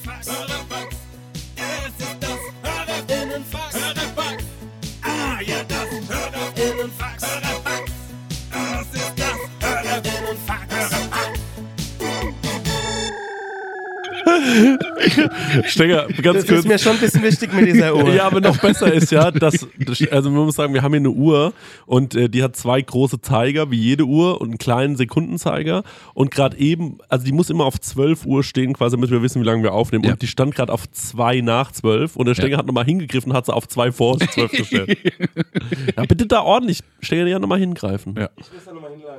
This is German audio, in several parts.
Hörerfax. Hörerfax. Es ist das Hörerinnenfax. Hörerfax. Ah, ja, das Hörerinnenfax. Hörerfax. Das ist das Hörerinnenfax. Hörerfax. Stenger, ganz Das kurz. ist mir schon ein bisschen wichtig mit dieser Uhr. Ja, aber noch besser ist ja, dass, das- also man muss sagen, wir haben hier eine Uhr und äh, die hat zwei große Zeiger, wie jede Uhr, und einen kleinen Sekundenzeiger. Und gerade eben, also die muss immer auf 12 Uhr stehen, quasi, damit wir wissen, wie lange wir aufnehmen. Ja. Und die stand gerade auf 2 nach 12 und der Stenger Ja. hat nochmal hingegriffen, hat sie auf 2 vor 12 gestellt. ja, bitte da ordentlich, Stenger, ja nochmal hingreifen. Ja.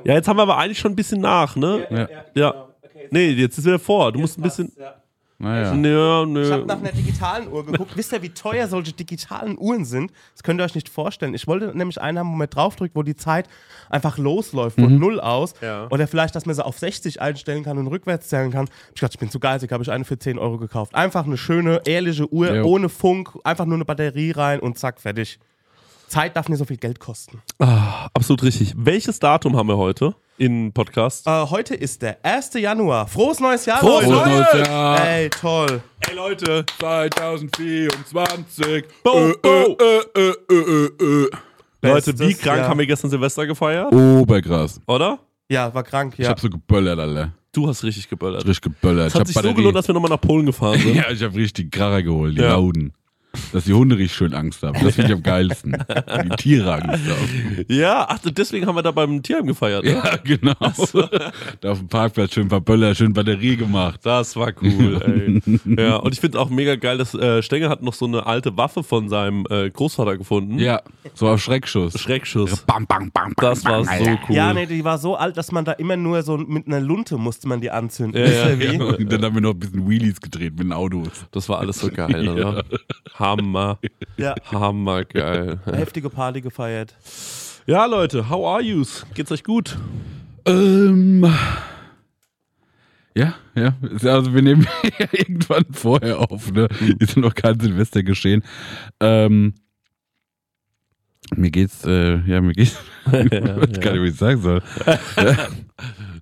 Ja, jetzt haben wir aber eigentlich schon ein bisschen nach, ne? Ja. Ja. Nee, jetzt ist wieder vor. Du musst ein bisschen. Naja. Ja, Ich habe nö. nach einer digitalen Uhr geguckt. Wisst ihr, wie teuer solche digitalen Uhren sind? Das könnt ihr euch nicht vorstellen. Ich wollte nämlich einen haben, wo man draufdrückt, wo die Zeit einfach losläuft, von null aus. Ja. Oder vielleicht, dass man sie auf 60 einstellen kann und rückwärts zählen kann. Ich dachte, ich bin zu geizig, habe ich eine für 10 Euro gekauft. Einfach eine schöne, ehrliche Uhr, Jo. ohne Funk, einfach nur eine Batterie rein und zack, fertig. Zeit darf nicht so viel Geld kosten. Absolut richtig. Welches Datum haben wir heute in Podcast? Äh, heute ist der 1. Januar. Frohes neues Jahr, Frohes Leute. Frohes neues Jahr. Ey, toll. Ey Leute, 2024. Bo, bo. Äh, äh, äh, äh, äh. Leute, wie krank Jahr. haben wir gestern Silvester gefeiert? Oberkrass. Oder? Ja, war krank, Ich ja. hab so geböllert, Alter. Du hast richtig geböllert. Richtig geböllert. Es ich hat hab sich so gelohnt, dass wir nochmal nach Polen gefahren sind. ja, ich hab richtig Kracher geholt, die Ja. Lauden. Dass die Hunde richtig schön Angst haben. Das finde ich am geilsten. die Tiere Angst haben. Ja, ach, deswegen haben wir da beim Tierheim gefeiert. Ne? Ja, genau. da auf dem Parkplatz schön verböllert, schön Batterie gemacht. Das war cool, ey. ja, und ich finde auch mega geil, dass äh, Stenger hat noch so eine alte Waffe von seinem äh, Großvater gefunden. Ja, so auf Schreckschuss. Schreckschuss. Bam, bam, bam, bam, Das war bam, so Alter. cool. Ja, nee, die war so alt, dass man da immer nur so mit einer Lunte musste man die anzünden. Ja, ja, ja. Und dann haben wir noch ein bisschen Wheelies gedreht mit den Autos. Das war alles so geil, oder? Hammer. Ja. Hammer geil. Heftige Party gefeiert. Ja, Leute, how are yous? Geht's euch gut? Ähm. Ja, ja. Also wir nehmen ja irgendwann vorher auf, ne? Ist noch kein Silvester geschehen. Ähm. Mir geht's, äh, ja, mir geht's. ich weiß gar nicht, wie ich sagen soll.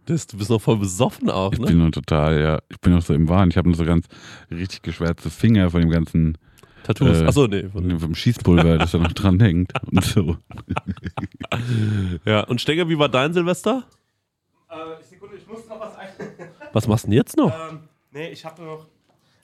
Das, du bist noch voll besoffen auch, Ich ne? bin noch total, ja. Ich bin noch so im Wahn. Ich habe noch so ganz richtig geschwärzte Finger von dem ganzen Tattoos. Äh, Achso, nee. von- vom Schießpulver, das da noch dran hängt. Und so. Ja, und Stenger, wie war dein Silvester? Äh, Sekunde, ich muss noch was ein. Was machst du denn jetzt noch? ähm, nee, ich habe noch.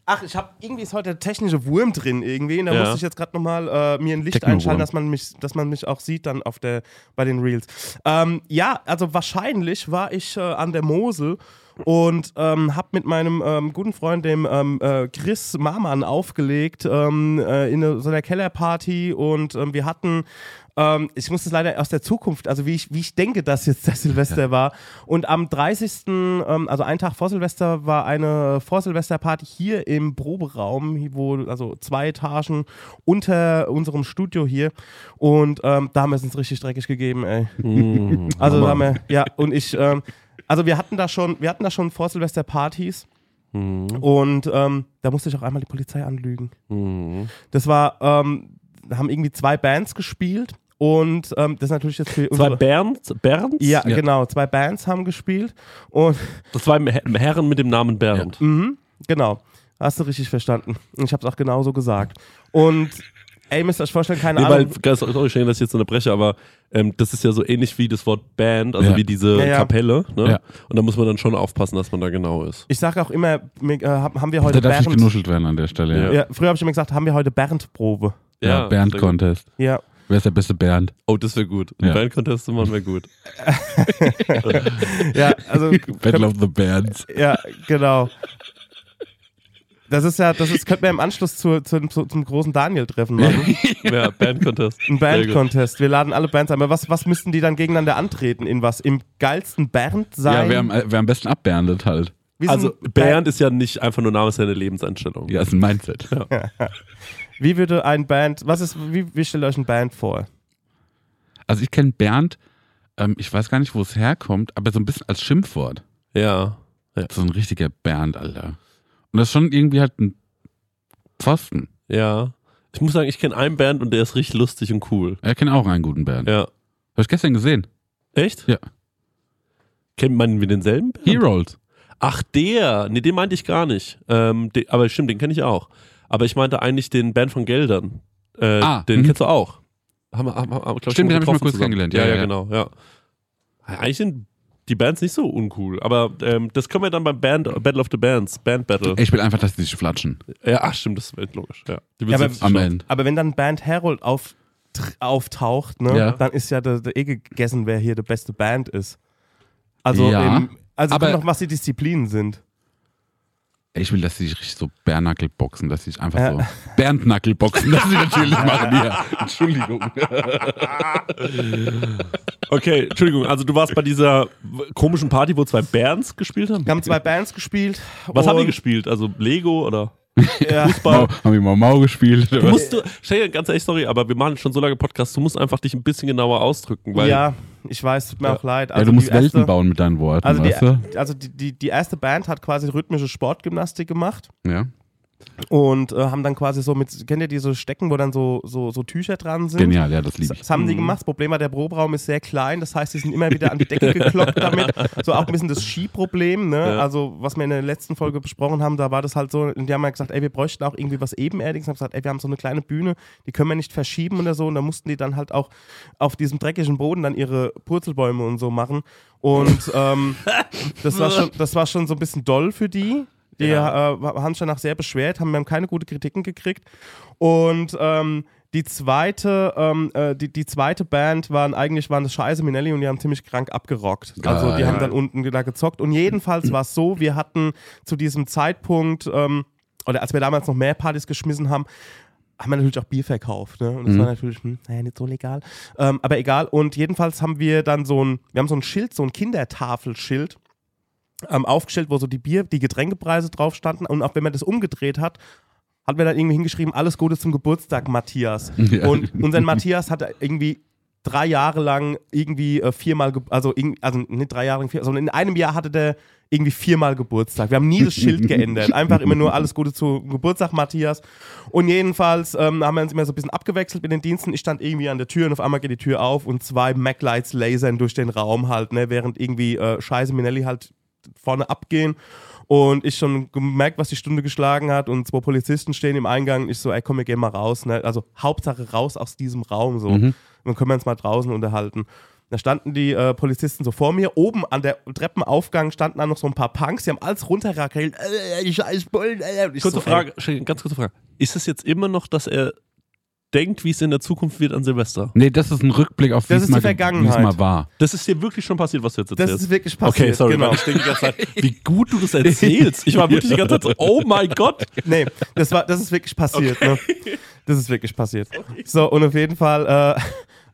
Ach, ich habe irgendwie ist heute der technische Wurm drin irgendwie. Und da Ja. musste ich jetzt gerade nochmal äh, mir ein Licht einschalten, dass man mich, dass man mich auch sieht dann auf der bei den Reels. Ähm, ja, also wahrscheinlich war ich äh, an der Mosel und ähm, habe mit meinem ähm, guten Freund, dem ähm, äh, Chris Marmann, aufgelegt ähm, äh, in so einer Kellerparty und ähm, wir hatten ähm, ich muss das leider aus der Zukunft, also wie ich, wie ich denke, dass jetzt der Silvester war. Und am 30., ähm, also einen Tag vor Silvester, war eine Vorsilvesterparty hier im Proberaum, wo, also zwei Etagen unter unserem Studio hier. Und ähm, da haben wir es uns richtig dreckig gegeben, ey. Hm, Also da haben wir, ja, und ich, ähm, also wir hatten da schon, wir hatten da schon Vorsilvesterpartys. hm, Und ähm, da musste ich auch einmal die Polizei anlügen. hm. Das war, ähm, da haben irgendwie zwei Bands gespielt und ähm, das ist natürlich jetzt für Zwei unsere... Bernd, ja, Ja. genau, zwei Bands haben gespielt und Das zwei Her- Herren mit dem Namen Bernd. mhm, genau, hast du richtig verstanden. Und Ich habe es auch genauso gesagt. Und ey, müsst ihr euch vorstellen, keine Nee, weil, Ahnung. ganz- sorry, Schengen, dass ich jetzt unterbreche, aber ähm, das ist ja so ähnlich wie das Wort Band, also Ja. wie diese Ja, ja. Kapelle. Ne? Ja. Und da muss man dann schon aufpassen, dass man da genau ist. Ich sage auch immer, mir, äh, haben wir Da heute darf nicht Bernd... genuschelt werden an der Stelle. Ja, Ja, früher habe ich immer gesagt, haben wir heute Bernd-Probe. ja. Bernd-Contest. Ja, Wer ist der beste Bernd? Oh, das wäre gut. Ein Ja. Band-Contest machen wäre gut. ja, also... Battle of the Bands. Ja, genau. Das ist ja, das ist, könnten wir im Anschluss zu, zu, zu, zum großen Daniel-Treffen machen. Ja, Band-Contest. Ein. Band-Contest. Wir laden alle Bands ein. Aber was, was müssten die dann gegeneinander antreten? In was? Im geilsten Band sein? Ja, wer am, wer am besten abberndet halt. wie, sind Also, Band- Bernd ist ja nicht einfach nur Name, ist ja eine Lebenseinstellung. Ja, ist ein Mindset. wie würde ein Band, was ist, wie, wie stellt ihr euch ein Band vor? Also ich kenne Bernd, ähm, ich weiß gar nicht, wo es herkommt, aber so ein bisschen als Schimpfwort. Ja. So ein richtiger Bernd, Alter. Und das ist schon irgendwie halt ein Pfosten. Ja. Ich muss sagen, ich kenne einen Band und der ist richtig lustig und cool. Er kennt auch einen guten Bernd. Ja. Hab ich gestern gesehen. Echt? Ja. Kennt man wir denselben? Bernd? Heroes. Ach, der. Nee, den meinte ich gar nicht. Ähm, de, aber stimmt, den kenne ich auch. Aber ich meinte eigentlich den Band von Geldern. Äh, Ah, den mhm. kennst du auch. Haben, haben, haben, glaub Stimmt, den hab ich mal kurz zusammen. kennengelernt. Ja, Ja, ja, ja, genau. Ja. Eigentlich sind die Bands nicht so uncool. Aber ähm, das können wir dann beim Band, Battle of the Bands, Band Battle. Ich will einfach, dass die sich flatschen. Ja, ach, stimmt, das ist logisch. Ja, die Ja, aber- Am. Ende. Aber wenn dann Band Harold auf, auftaucht, ne, Ja. dann ist ja der, der eh gegessen, wer hier die beste Band ist. Also, Ja, im, also aber- noch, was die Disziplinen sind. Ich will, dass sie sich richtig so Bärnackel boxen, dass sie sich einfach Ja. so Berndnackel boxen, dass sie natürlich machen hier. Entschuldigung. Okay, Entschuldigung, also du warst bei dieser komischen Party, wo zwei Bands gespielt haben? Wir haben zwei Bands gespielt. Was haben die gespielt? Also Lego oder Ja, Fußball? Haben wir mal Mau gespielt. Du musst, du, Stell ganz ehrlich, sorry, aber wir machen schon so lange Podcasts, du musst einfach dich ein bisschen genauer ausdrücken, weil ja, ich weiß, tut mir Ja. auch leid. ja, du musst die erste- Welten bauen mit deinen Worten, Also, weißt du? die, also die, die, die erste Band hat quasi rhythmische Sportgymnastik gemacht Ja. Und äh, haben dann quasi so mit, kennt ihr diese Stecken, wo dann so, so, so Tücher dran sind? Genial, ja, das liebe ich. Das haben die gemacht. Das Problem war, der Proberaum ist sehr klein. Das heißt, die sind immer wieder an die Decke gekloppt damit. So auch ein bisschen das Skiproblem. Ne? Ja. Also, was wir in der letzten Folge besprochen haben, da war das halt so. Und die haben ja gesagt, ey, wir bräuchten auch irgendwie was Ebenerdiges. Und haben gesagt, ey, wir haben so eine kleine Bühne, die können wir nicht verschieben oder so. Und da mussten die dann halt auch auf diesem dreckigen Boden dann ihre Purzelbäume und so machen. Und ähm, das, war schon, das war schon so ein bisschen doll für die. Die Ja. äh, haben sich danach sehr beschwert, haben, wir haben keine gute Kritiken gekriegt. Und ähm, die zweite, ähm, äh, die, die zweite Band waren eigentlich waren das Scheiße Minelli und die haben ziemlich krank abgerockt. Also die haben dann unten da gezockt. Und jedenfalls war es so, wir hatten zu diesem Zeitpunkt, ähm, oder als wir damals noch mehr Partys geschmissen haben, haben wir natürlich auch Bier verkauft. Ne? Und das Mhm. war natürlich, hm, naja, nicht so legal. Ähm, aber egal. Und jedenfalls haben wir dann so ein, wir haben so ein Schild, so ein Kindertafelschild ähm, aufgestellt, wo so die Bier, die Getränkepreise drauf standen. Und auch wenn man das umgedreht hat, hat mir dann irgendwie hingeschrieben, alles Gute zum Geburtstag, Matthias. Ja. Und unseren Matthias hat irgendwie drei Jahre lang irgendwie äh, viermal, also, also nicht drei Jahre lang, vier, sondern in einem Jahr hatte der irgendwie viermal Geburtstag. Wir haben nie das Schild geändert. Einfach immer nur alles Gute zum Geburtstag, Matthias. Und jedenfalls ähm, haben wir uns immer so ein bisschen abgewechselt mit den Diensten. Ich stand irgendwie an der Tür und auf einmal geht die Tür auf und zwei Maglights lasern durch den Raum halt, ne, während irgendwie äh, Scheiße Minelli halt vorne abgehen. Und ich schon gemerkt, was die Stunde geschlagen hat und zwei Polizisten stehen im Eingang. Ich so, ey, komm, wir gehen mal raus. Ne? Also Hauptsache raus aus diesem Raum so. Mhm. Dann können wir uns mal draußen unterhalten. Da standen die äh, Polizisten so vor mir. Oben an der Treppenaufgang standen dann noch so ein paar Punks. Die haben alles runterrakelt. Äh, scheiß Bullen. Äh. Ich kurze so, Frage, ganz kurze Frage. Ist es jetzt immer noch, dass er denkt, wie es in der Zukunft wird an Silvester? Nee, das ist ein Rückblick auf Das ist mal, die ge- wie es Vergangenheit. mal war. Das ist dir wirklich schon passiert, was du jetzt Ey, das erzählst? ist wirklich passiert. okay, sorry, genau. ich denke die ganze Zeit, wie gut du das erzählst. Ich war wirklich die ganze Zeit so, oh mein Gott. Nee, das, war, das ist wirklich passiert. Ne? Das ist wirklich passiert. So, und auf jeden Fall, äh,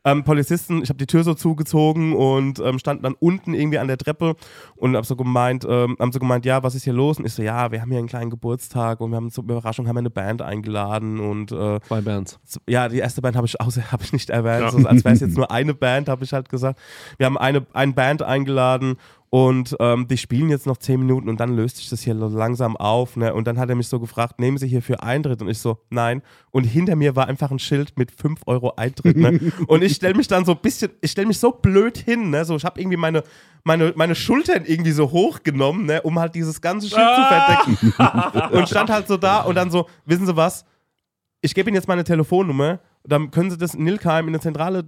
ähm, Polizisten, ich habe die Tür so zugezogen und ähm, standen dann unten irgendwie an der Treppe und hab so gemeint, ähm, haben so gemeint, ja, was ist hier los? Und ich so, ja, wir haben hier einen kleinen Geburtstag und wir haben zur Überraschung haben wir eine Band eingeladen und äh, Zwei Bands. ja, die erste Band habe ich, außer- hab ich nicht erwähnt, Ja. so, als wäre es jetzt nur eine Band, habe ich halt gesagt. Wir haben eine, eine Band eingeladen und ähm, die spielen jetzt noch zehn Minuten und dann löst sich das hier langsam auf. Ne? Und dann hat er mich so gefragt, nehmen Sie hier für Eintritt? Und ich so, nein. Und hinter mir war einfach ein Schild mit 5 Euro Eintritt. Ne? und ich stelle mich dann so ein bisschen, ich stelle mich so blöd hin. Ne? So, ich habe irgendwie meine, meine, meine Schultern irgendwie so hochgenommen, ne? um halt dieses ganze Schild zu verdecken. und stand halt so da und dann so, wissen Sie was? ich gebe Ihnen jetzt meine Telefonnummer, dann können Sie das in Nilkheim in der Zentrale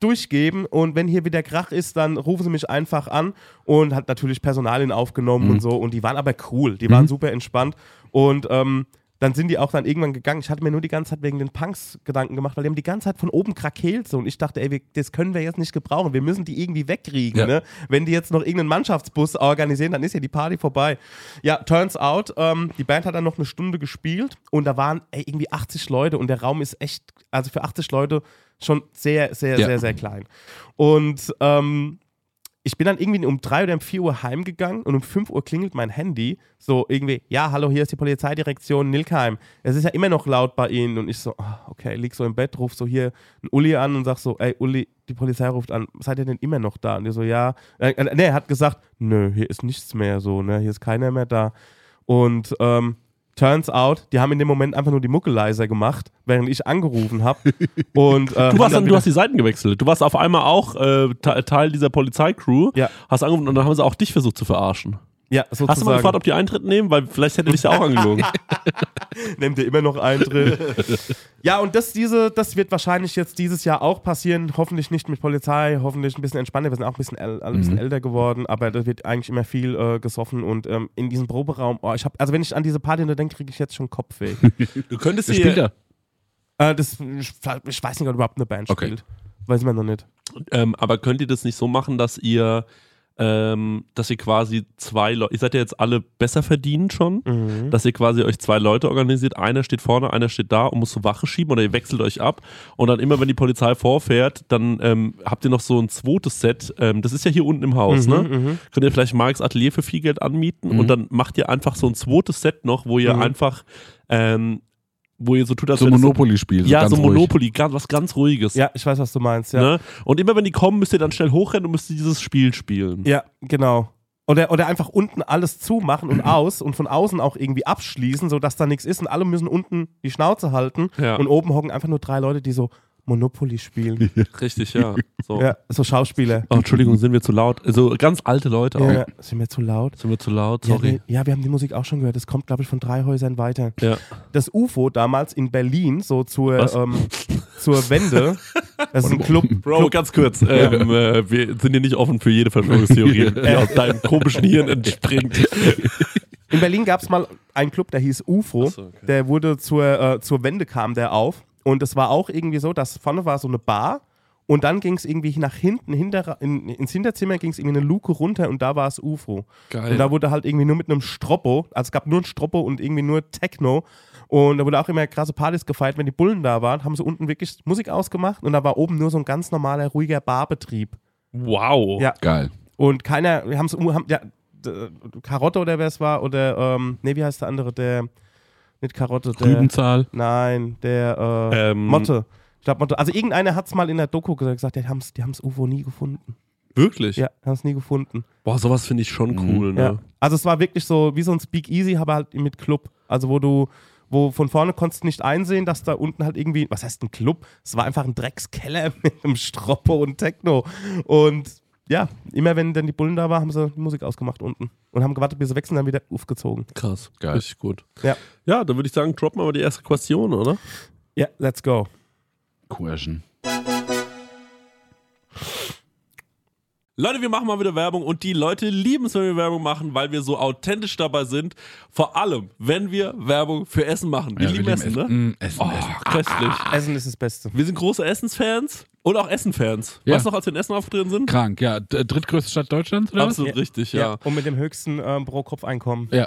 durchgeben und wenn hier wieder Krach ist, dann rufen Sie mich einfach an und hat natürlich Personalien aufgenommen Mhm. und so und die waren aber cool, die waren super entspannt und ähm, dann sind die auch dann irgendwann gegangen. Ich hatte mir nur die ganze Zeit wegen den Punks Gedanken gemacht, weil die haben die ganze Zeit von oben krakeelt so und ich dachte, ey, wir, das können wir jetzt nicht gebrauchen, wir müssen die irgendwie wegkriegen, Ja. ne? Wenn die jetzt noch irgendeinen Mannschaftsbus organisieren, dann ist ja die Party vorbei. Ja, turns out, ähm, die Band hat dann noch eine Stunde gespielt und da waren ey, irgendwie 80 Leute und der Raum ist echt, also für 80 Leute schon sehr, sehr, Ja. sehr, sehr klein. Und ähm, ich bin dann irgendwie um drei oder um vier Uhr heimgegangen und um fünf Uhr klingelt mein Handy. So irgendwie, ja, hallo, hier ist die Polizeidirektion Nilkheim. Es ist ja immer noch laut bei Ihnen. Und ich so, ah, okay, lieg so im Bett, ruf so hier einen Uli an und sag so, ey, Uli, die Polizei ruft an, seid ihr denn immer noch da? Und die so, ja. Äh, nee, er hat gesagt, nö, hier ist nichts mehr so, ne, hier ist keiner mehr da. Und ähm, turns out, die haben in dem Moment einfach nur die Mucke leiser gemacht, während ich angerufen habe. Und, äh, Du, warst dann, du hast die Seiten gewechselt. Du warst auf einmal auch äh, Te- Teil dieser Polizeicrew, Ja. hast angerufen und dann haben sie auch dich versucht zu verarschen. Ja, sozusagen. Hast du mal gefragt, ob die Eintritt nehmen? Weil vielleicht hätte dich ja auch angelogen. Nehmt ihr immer noch Eintritt. ja, und das, diese, das wird wahrscheinlich jetzt dieses Jahr auch passieren. Hoffentlich nicht mit Polizei, hoffentlich ein bisschen entspannter. Wir sind auch ein bisschen, ein bisschen Mhm. älter geworden, aber da wird eigentlich immer viel äh, gesoffen und ähm, in diesem Proberaum, oh, ich hab, also wenn ich an diese Party nur denke, kriege ich jetzt schon Kopfweh. Du könntest spielt hier, da? äh, das, ich, ich weiß nicht, ob überhaupt eine Band Okay. spielt. Weiß man noch nicht. ähm, aber könnt ihr das nicht so machen, dass ihr, ähm, dass ihr quasi zwei Leute, ihr seid ja jetzt alle besser verdient schon, Mhm. dass ihr quasi euch zwei Leute organisiert, einer steht vorne, einer steht da und muss so Wache schieben oder ihr wechselt euch ab und dann immer, wenn die Polizei vorfährt, dann ähm, habt ihr noch so ein zweites Set, ähm, das ist ja hier unten im Haus, Mhm, ne? mhm. Könnt ihr vielleicht Marks Atelier für viel Geld anmieten Mhm. und dann macht ihr einfach so ein zweites Set noch, wo ihr Mhm. einfach, ähm, wo ihr so tut, als So Monopoly-Spiel. ja, ganz so ruhig. Monopoly, ganz, was ganz Ruhiges. Ja, ich weiß, was du meinst, ja. Ne? Und immer wenn die kommen, müsst ihr dann schnell hochrennen und müsst ihr dieses Spiel spielen. Ja, genau. Oder, oder einfach unten alles zumachen und aus und von außen auch irgendwie abschließen, sodass da nichts ist und alle müssen unten die Schnauze halten Ja. und oben hocken einfach nur drei Leute, die so Monopoly spielen. Richtig, ja. So. ja, so Schauspieler. Oh, Entschuldigung, sind wir zu laut? Also ganz alte Leute auch. Ja, sind wir zu laut? Sind wir zu laut? Ja, Sorry. nee, ja, wir haben die Musik auch schon gehört. Das kommt, glaube ich, von drei Häusern weiter. Ja. Das UFO damals in Berlin, so zur, ähm, zur Wende. Das ist ein Club. Bro, Club ganz kurz. Ähm, äh, wir sind hier nicht offen für jede Verschwörungstheorie, die aus deinem komischen Hirn entspringt. In Berlin gab es mal einen Club, der hieß UFO. So, okay. Der wurde zur, äh, zur Wende kam der auf. Und es war auch irgendwie so, dass vorne war so eine Bar und dann ging es irgendwie nach hinten, hinter, in, ins Hinterzimmer ging es irgendwie eine Luke runter und da war es UFO. Geil. Und da wurde halt irgendwie nur mit einem Stroppo, also es gab nur ein Stroppo und irgendwie nur Techno. Und da wurde auch immer krasse Partys gefeiert, wenn die Bullen da waren, haben sie unten wirklich Musik ausgemacht und da war oben nur so ein ganz normaler, ruhiger Barbetrieb. Wow. Ja. Geil. Und keiner, wir haben's, haben, ja, d- Karotte oder wer es war, oder, ähm, nee, wie heißt der andere, der, nicht Karotte, der, Rübenzahl. nein, der, äh, Ähm, Motte. Ich glaube Motte. Also irgendeiner hat es mal in der Doku gesagt, die haben es die haben's UFO nie gefunden. Wirklich? Ja, haben es nie gefunden. Boah, sowas finde ich schon Mhm. cool, ne? Ja. Also es war wirklich so wie so ein Speakeasy, aber halt mit Club. Also wo du, wo von vorne konntest du nicht einsehen, dass da unten halt irgendwie, was heißt ein Club? Es war einfach ein Dreckskeller mit einem Stroppo und Techno. Und ja, immer wenn dann die Bullen da waren, haben sie die Musik ausgemacht unten. Und haben gewartet, bis sie wechseln, dann wieder aufgezogen. Krass. Geil. Richtig gut. Ja. Ja, dann würde ich sagen, droppen wir mal die erste Question, oder? Ja, let's go. Question. Leute, wir machen mal wieder Werbung und die Leute lieben es, wenn wir Werbung machen, weil wir so authentisch dabei sind. Vor allem, wenn wir Werbung für Essen machen. Wir Ja, lieben wir Essen, ne? Mm, Essen, Oh, Essen. köstlich. Essen ist das Beste. Wir sind große Essensfans und auch Essenfans. Ja. Weißt du noch, als wir in Essen aufgetreten sind? Krank, ja. Drittgrößte Stadt Deutschlands, oder? was? Absolut richtig, ja. Und mit dem höchsten ähm, Pro-Kopf-Einkommen. Ja.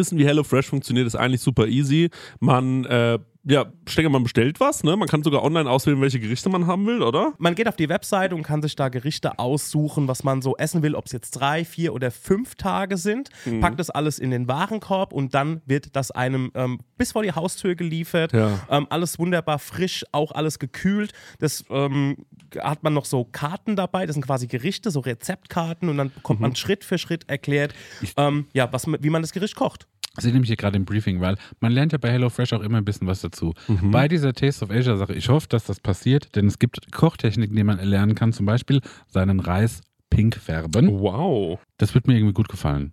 wissen, wie HelloFresh funktioniert, ist eigentlich super easy. Man, äh, ja, Stenger, man bestellt was, ne? Man kann sogar online auswählen, welche Gerichte man haben will, oder? Man geht auf die Webseite und kann sich da Gerichte aussuchen, was man so essen will, ob es jetzt drei, vier oder fünf Tage sind. Mhm. Packt das alles in den Warenkorb und dann wird das einem ähm, bis vor die Haustür geliefert. Ja. Ähm, alles wunderbar frisch, auch alles gekühlt. Das ähm, hat man noch so Karten dabei, das sind quasi Gerichte, so Rezeptkarten und dann bekommt Mhm. man Schritt für Schritt erklärt, ähm, ja, was, wie man das Gericht kocht. Ich sehe nämlich hier gerade im Briefing, weil man lernt ja bei HelloFresh auch immer ein bisschen was dazu. Bei dieser Taste of Asia Sache, ich hoffe, dass das passiert, denn es gibt Kochtechniken, die man erlernen kann, zum Beispiel seinen Reis pink färben. Wow. Das wird mir irgendwie gut gefallen.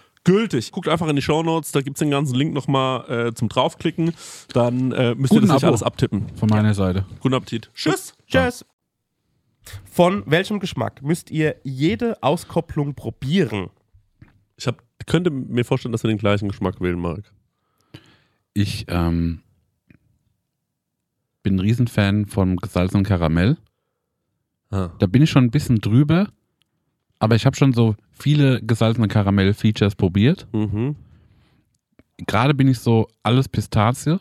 gültig. Guckt einfach in die Shownotes, da gibt's den ganzen Link nochmal äh, zum draufklicken. Dann äh, müsst Guten ihr das nicht Abo. alles abtippen. Von meiner Seite. Guten Appetit. Tschüss. Tschüss. Von welchem Geschmack müsst ihr jede Auskopplung probieren? Ich hab, könnte mir vorstellen, dass wir den gleichen Geschmack wählen, Marc. Ich ähm, bin ein Riesenfan von gesalzenem Karamell. Ah. Da bin ich schon ein bisschen drüber, aber ich habe schon so viele gesalzene Karamell-Features probiert. Mhm. Gerade bin ich so alles Pistazie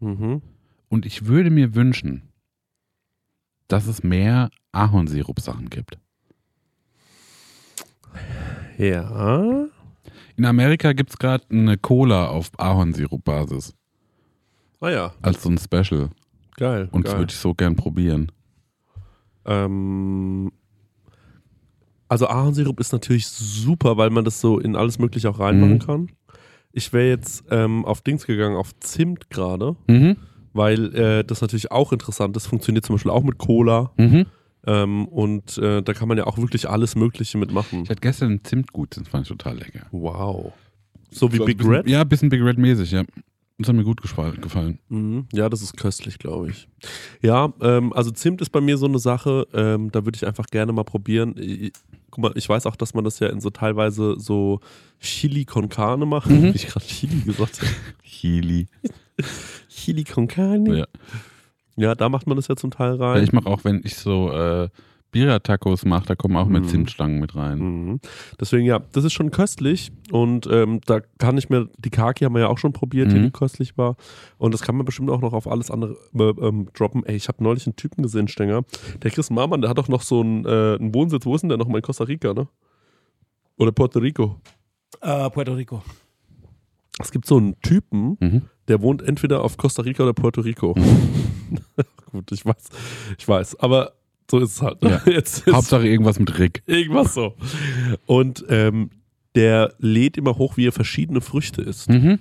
Mhm. und ich würde mir wünschen, dass es mehr Ahornsirup-Sachen gibt. Ja. In Amerika gibt es gerade eine Cola auf Ahornsirup-Basis Ah ja, als so ein Special. geil. Und das geil. würde ich so gern probieren. Ähm, also Ahornsirup ist natürlich super, weil man das so in alles Mögliche auch reinmachen Mhm. kann. Ich wäre jetzt ähm, auf Dings gegangen, auf Zimt gerade, Mhm. weil äh, das natürlich auch interessant ist. Funktioniert zum Beispiel auch mit Cola. Mhm. Ähm, und äh, da kann man ja auch wirklich alles Mögliche mitmachen. Ich hatte gestern Zimtgut, das fand ich total lecker. Wow. So wie So Big bisschen- Red? Ja, ein bisschen Big Red-mäßig, ja. Das hat mir gut gefallen. gefallen. Mhm. Ja, das ist köstlich, glaube ich. Ja, ähm, also Zimt ist bei mir so eine Sache, ähm, da würde ich einfach gerne mal probieren. Guck mal, ich weiß auch, dass man das ja in so teilweise so Chili con Carne macht. Mhm. Wie ich gerade Chili gesagt habe. Chili. Chili con Carne. Ja. Ja, da macht man das ja zum Teil rein. ich mache auch, wenn ich so äh, Birria-Tacos mache, da kommen auch mit Mhm. Zimtstangen mit rein. Mhm. Deswegen ja, das ist schon köstlich und ähm, da kann ich mir, die Kaki haben wir ja auch schon probiert, die, Mhm. die köstlich war und das kann man bestimmt auch noch auf alles andere äh, ähm, droppen. Ey, ich habe neulich einen Typen gesehen, Stenger, der Chris Marmann, der hat doch noch so einen, äh, einen Wohnsitz, wo ist denn der nochmal in Costa Rica, ne? Oder Puerto Rico. Äh, Puerto Rico. Es gibt so einen Typen, Mhm. der wohnt entweder auf Costa Rica oder Puerto Rico. Gut, ich weiß, ich weiß, aber so ist es halt. Ne? Ja. Jetzt ist Hauptsache irgendwas mit Rick. Irgendwas so. Und ähm, der lädt immer hoch, wie er verschiedene Früchte isst. Mhm.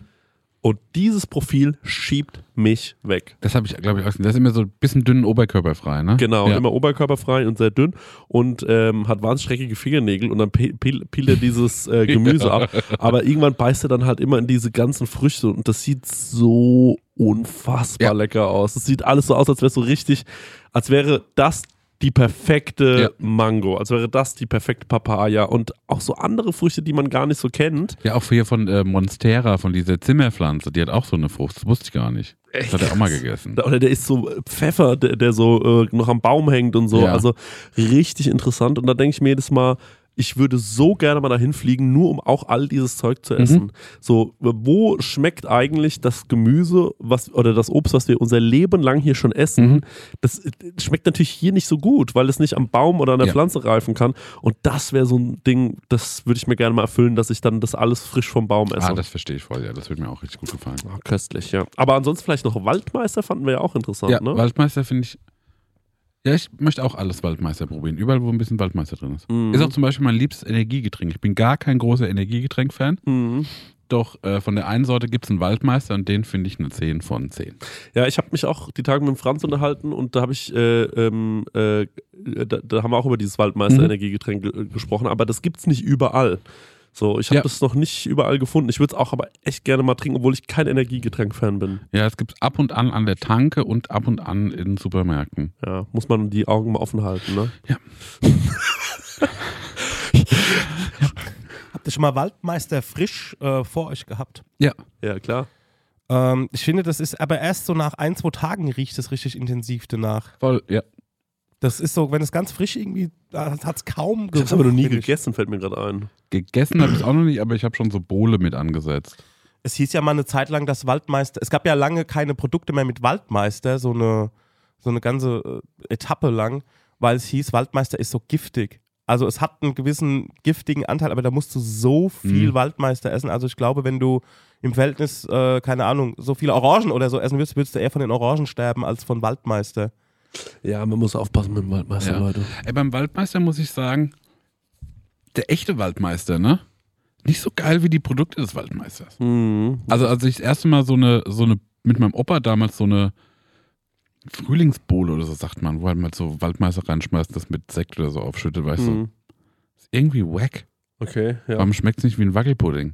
Und dieses Profil schiebt mich weg. Das habe ich, glaube ich, auch gesehen. Der ist immer so ein bisschen dünnen oberkörperfrei, ne? Genau, Ja. immer oberkörperfrei und sehr dünn und ähm, hat wahnsinnig schreckige Fingernägel und dann peelt er dieses äh, Gemüse ab. Aber irgendwann beißt er dann halt immer in diese ganzen Früchte und das sieht so unfassbar Ja. lecker aus. Es sieht alles so aus, als wäre es so richtig, als wäre das die perfekte Ja. Mango, als wäre das die perfekte Papaya und auch so andere Früchte, die man gar nicht so kennt. Ja, auch hier von äh, Monstera, von dieser Zimmerpflanze, die hat auch so eine Frucht. Das wusste ich gar nicht. Das hat er auch mal gegessen. Oder der ist so Pfeffer, der, der so äh, noch am Baum hängt und so. Ja. Also richtig interessant. Und da denke ich mir jedes Mal, ich würde so gerne mal dahin fliegen, nur um auch all dieses Zeug zu essen. So, wo schmeckt eigentlich das Gemüse was, oder das Obst, was wir unser Leben lang hier schon essen? Mhm. Das äh, schmeckt natürlich hier nicht so gut, weil es nicht am Baum oder an der Ja. Pflanze reifen kann. Und das wäre so ein Ding, das würde ich mir gerne mal erfüllen, dass ich dann das alles frisch vom Baum esse. Ah, das verstehe ich voll, ja. Das würde mir auch richtig gut gefallen. Ah, köstlich, ja. Aber ansonsten vielleicht noch Waldmeister fanden wir ja auch interessant, Ja, ne? Waldmeister finde ich. Ja, ich möchte auch alles Waldmeister probieren. Überall, wo ein bisschen Waldmeister drin ist. Mhm. Ist auch zum Beispiel mein liebstes Energiegetränk. Ich bin gar kein großer Energiegetränk-Fan. Mhm. Doch äh, von der einen Sorte gibt es einen Waldmeister und den finde ich eine 10 von 10. Ja, ich habe mich auch die Tage mit dem Franz unterhalten und da habe ich, äh, ähm, äh, da, da haben wir auch über dieses Waldmeister-Energiegetränk ge gesprochen, aber das gibt's nicht überall. So, ich habe Ja. das noch nicht überall gefunden. Ich würde es auch aber echt gerne mal trinken, obwohl ich kein Energiegetränk-Fan bin. Ja, es gibt ab und an an der Tanke und ab und an in Supermärkten. Ja, muss man die Augen mal offen halten, ne? Habt ihr schon mal Waldmeister frisch äh, vor euch gehabt? Ja. Ja, klar. Ähm, ich finde, das ist aber erst so nach ein, zwei Tagen riecht es richtig intensiv danach. Voll, ja. Das ist so, wenn es ganz frisch irgendwie, hat es kaum Ich habe aber noch nie gegessen, fällt mir gerade ein. Gegessen habe ich auch noch nicht, aber ich habe schon so Bohle mit angesetzt. Es hieß ja mal eine Zeit lang, dass Waldmeister, es gab ja lange keine Produkte mehr mit Waldmeister, so eine, so eine ganze äh, Etappe lang, weil es hieß, Waldmeister ist so giftig. Also es hat einen gewissen giftigen Anteil, aber da musst du so viel Mhm. Waldmeister essen. Also ich glaube, wenn du im Verhältnis, äh, keine Ahnung, so viele Orangen oder so essen würdest, würdest du eher von den Orangen sterben als von Waldmeister. Ja, man muss aufpassen mit dem Waldmeister, Ja. Leute. Ey, beim Waldmeister muss ich sagen, der echte Waldmeister, ne? Nicht so geil wie die Produkte des Waldmeisters. Mhm. Also als ich das erste Mal so eine, so eine, mit meinem Opa damals so eine Frühlingsbowle oder so sagt man, wo halt mal so Waldmeister reinschmeißt, das mit Sekt oder so aufschüttet, weißt du. Mhm. Ist irgendwie wack. Okay, ja. Warum schmeckt es nicht wie ein Wackelpudding?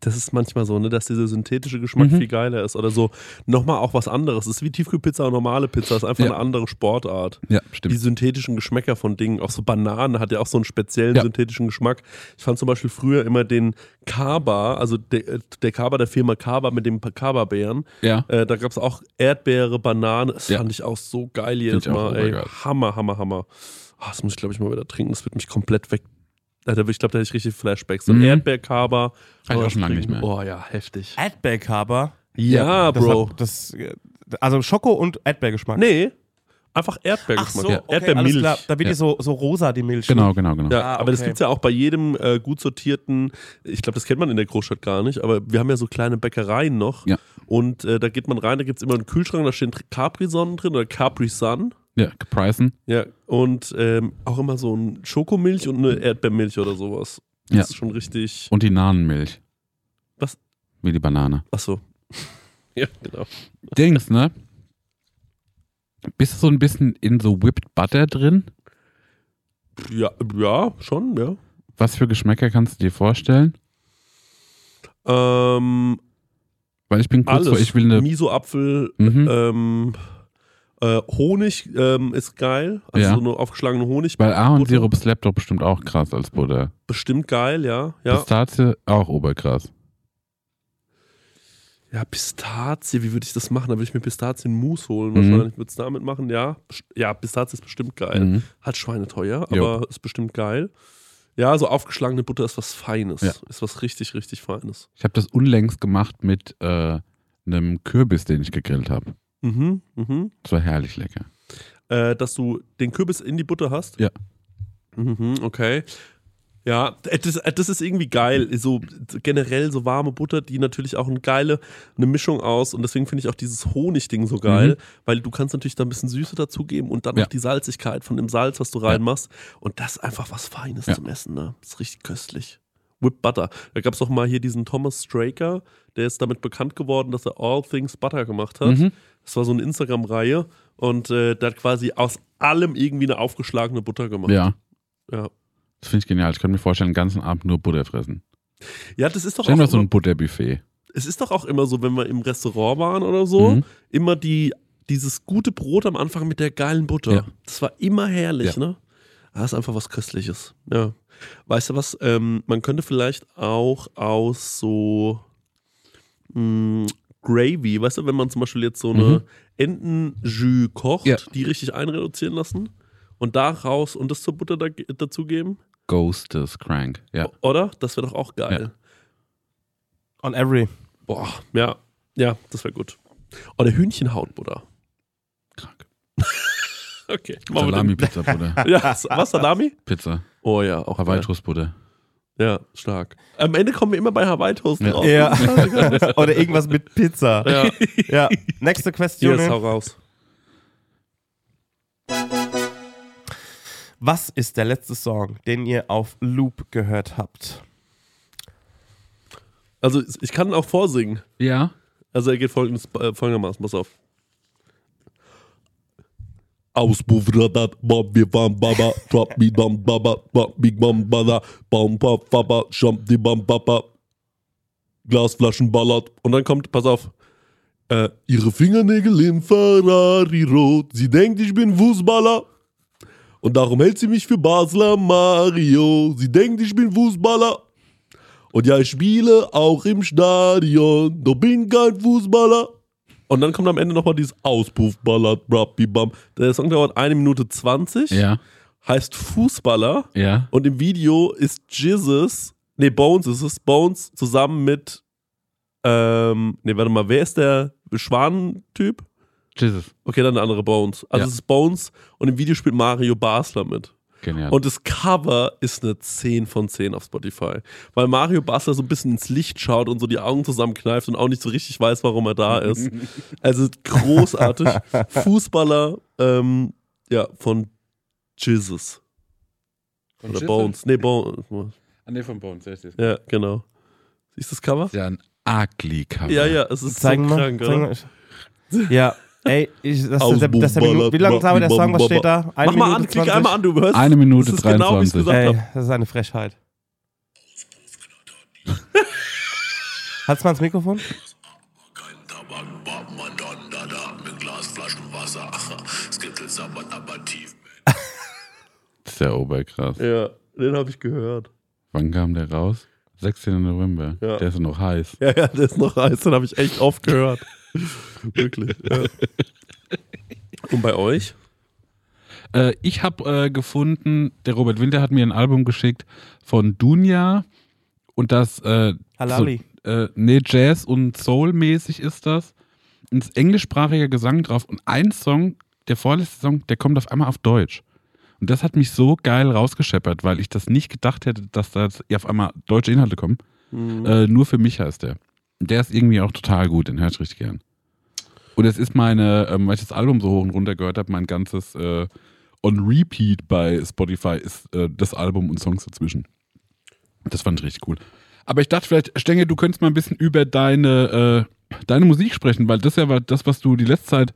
Das ist manchmal so, ne, dass dieser synthetische Geschmack Mhm. viel geiler ist. Oder so nochmal auch was anderes. Es ist wie Tiefkühlpizza und normale Pizza. Es ist einfach Ja. eine andere Sportart. Ja, Die stimmt. synthetischen Geschmäcker von Dingen. Auch so Bananen hat ja auch so einen speziellen Ja. synthetischen Geschmack. Ich fand zum Beispiel früher immer den Kaba, also der, der Kaba der Firma Kaba mit dem Kaba-Bären. Ja. Äh, da gab es auch Erdbeere, Banane. Das Ja. fand ich auch so geil jedes auch Mal. Ey. Hammer, hammer, hammer. Ah, das muss ich, glaube ich, mal wieder trinken. Das wird mich komplett weg. Alter, Ich glaube, da hätte ich richtig Flashbacks. So Mhm. Erdbeerkaba. Hab ich auch schon lange nicht mehr. Oh ja, heftig. Erdbeerkaber. Ja, Das Bro. Hat, das, äh, also Schoko und Erdbeergeschmack. Nee, einfach Ach Erdbeergeschmack. so, ja. okay, alles Erdbeermilch. klar. Da wird Ja. die so, so rosa, die Milch. Genau, genau, genau. Ja, Ah, aber das okay. gibt's ja auch bei jedem äh, gut sortierten, ich glaube, das kennt man in der Großstadt gar nicht, aber wir haben ja so kleine Bäckereien noch. Ja. Und äh, da geht man rein, da gibt's immer einen Kühlschrank, da stehen Capri-Sonnen drin oder Capri-Sun. Ja, Pricen. Ja, und ähm, auch immer so ein Schokomilch und eine Erdbeermilch oder sowas. Das Ja. ist schon richtig. Und die Nahenmilch. Was? Wie die Banane. Achso. ja, genau. Dings, ne? Bist du so ein bisschen in so Whipped Butter drin? Ja, ja, schon, ja. Was für Geschmäcker kannst du dir vorstellen? Ähm, Weil ich bin kurz alles. vor, ich will eine. Miso-Apfel, Mhm. ähm, äh, Honig ähm, ist geil. Also Ja. so eine aufgeschlagene Honig. Weil Ahornsirup slappt doch bestimmt auch krass als Butter. Bestimmt geil, ja. Ja, Pistazie auch oberkrass. ja Pistazie, wie würde ich das machen? Da würde ich mir Pistazienmus holen. Mhm. Wahrscheinlich würde es damit machen, ja. Ja, Pistazie ist bestimmt geil. Mhm. Hat schweineteuer, Jo. aber ist bestimmt geil. Ja, so aufgeschlagene Butter ist was Feines. Ja. Ist was richtig, richtig Feines. Ich habe das unlängst gemacht mit äh, einem Kürbis, den ich gegrillt habe. Mhm, mhm. Das war herrlich lecker. Äh, dass du den Kürbis in die Butter hast? Ja. Mhm, okay. Ja, äh, das, äh, das ist irgendwie geil. So generell so warme Butter, die natürlich auch eine geile eine Mischung aus und deswegen finde ich auch dieses Honigding so geil, weil du kannst natürlich da ein bisschen Süße dazugeben und dann Mhm. Ja. noch die Salzigkeit von dem Salz, was du reinmachst und das ist einfach was Feines Ja. zum Essen, ne? Das ist richtig köstlich. Whipped Butter. Da gab es doch mal hier diesen Thomas Straker, der ist damit bekannt geworden, dass er All Things Butter gemacht hat. Mhm. Das war so eine Instagram-Reihe und äh, der hat quasi aus allem irgendwie eine aufgeschlagene Butter gemacht. Ja, Ja, das finde ich genial. Ich könnte mir vorstellen, den ganzen Abend nur Butter fressen. ja das ist doch Stell auch mal so immer, ein Butterbuffet. es ist doch auch immer so, wenn wir im Restaurant waren oder so, Mhm. immer die dieses gute Brot am Anfang mit der geilen Butter. Ja. Das war immer herrlich, Ja. ne? Das ist einfach was Köstliches. Ja. Weißt du was? Ähm, man könnte vielleicht auch aus so mh, Gravy, weißt du, wenn man zum Beispiel jetzt so eine Entenjus kocht, Ja. die richtig einreduzieren lassen und daraus und das zur Butter da, dazugeben, Ghosters Crank. Ja. oder? Das wäre doch auch geil. On every. Boah, ja, ja, das wäre gut. Oder Hühnchenhautbutter. Krank. Okay. den- Salami-Pizza-Butter. Ja, was, Salami? Pizza. Oh ja, auch. Hawaii-Toast-Butter. Ja, stark. Am Ende kommen wir immer bei Hawaii Toast Ja. drauf. Ja. Oder irgendwas mit Pizza. Ja, Ja. Nächste Question. hier, hau raus. Was ist der letzte Song, den ihr auf Loop gehört habt? Also ich kann auch vorsingen. Ja. Also er geht folgendes, äh, folgendermaßen, pass auf. Auspuff, radat, bam, baba, me, bam, baba, bam, bam, bada, bam, pap, baba, jump, die bam, baba, Glasflaschen ballert. Und dann kommt, pass auf, äh, ihre Fingernägel in Ferrari rot. Sie denkt, ich bin Fußballer. Und darum hält sie mich für Basler Mario. Sie denkt, ich bin Fußballer. Und ja, ich spiele auch im Stadion. Doch bin kein Fußballer. Und dann kommt am Ende nochmal dieses Auspuffballert, Brabbi Bam. Der Song dauert eine Minute 20, Ja, heißt Fußballer. ja. Und im Video ist Jizzes, nee, Bones ist es, Bones zusammen mit, ähm, nee, warte mal, wer ist der Schwanentyp? Jesus. Okay, dann der andere Bones. Also Ja. es ist Bones und im Video spielt Mario Basler mit. Genial. Und das Cover ist eine 10 von 10 auf Spotify. Weil Mario Basler so ein bisschen ins Licht schaut und so die Augen zusammenkneift und auch nicht so richtig weiß, warum er da ist. Also großartig. Fußballer, ähm, ja, von Jesus. Oder Bones. Nee, Bones. Ah, nee, von Bones. Ja, genau. Siehst du das Cover? ja ein ugly Cover. Ja, ja, es ist Zeigen so krank, wir. Ja, ey, ich, das, das, das, das, Ausbuchballert, wie lange dauert der Song? Was steht da? Eine Mach mal Minute an, klick 20? einmal an, du hörst. Eine Minute das ist genau, wie ich es 23. gesagt Ey, das ist eine Frechheit. Halt's mal ans Mikrofon. Das ist ja oberkrass. Ja, den habe ich gehört. Wann kam der raus? 16. November. Ja. Der ist noch heiß. Ja, ja, der ist noch heiß, den habe ich echt oft gehört. Wirklich. Ja. Und bei euch? Äh, ich habe äh, gefunden, der Robert Winter hat mir ein Album geschickt von Dunja und das äh, Halali. So, äh, nee, Jazz und Soul-mäßig ist das. Ein englischsprachiger Gesang drauf und ein Song, der vorletzte Song, der kommt auf einmal auf Deutsch. Und das hat mich so geil rausgescheppert, weil ich das nicht gedacht hätte, dass da jetzt auf einmal deutsche Inhalte kommen. Äh, nur für mich heißt der. Der ist irgendwie auch total gut, den höre ich richtig gern. Und es ist meine, ähm, weil ich das Album so hoch und runter gehört habe, mein ganzes äh, On Repeat bei Spotify ist äh, das Album und Songs dazwischen. Das fand ich richtig cool. Aber ich dachte vielleicht, Stenge, du könntest mal ein bisschen über deine, äh, deine Musik sprechen, weil das ja war das, was du die letzte Zeit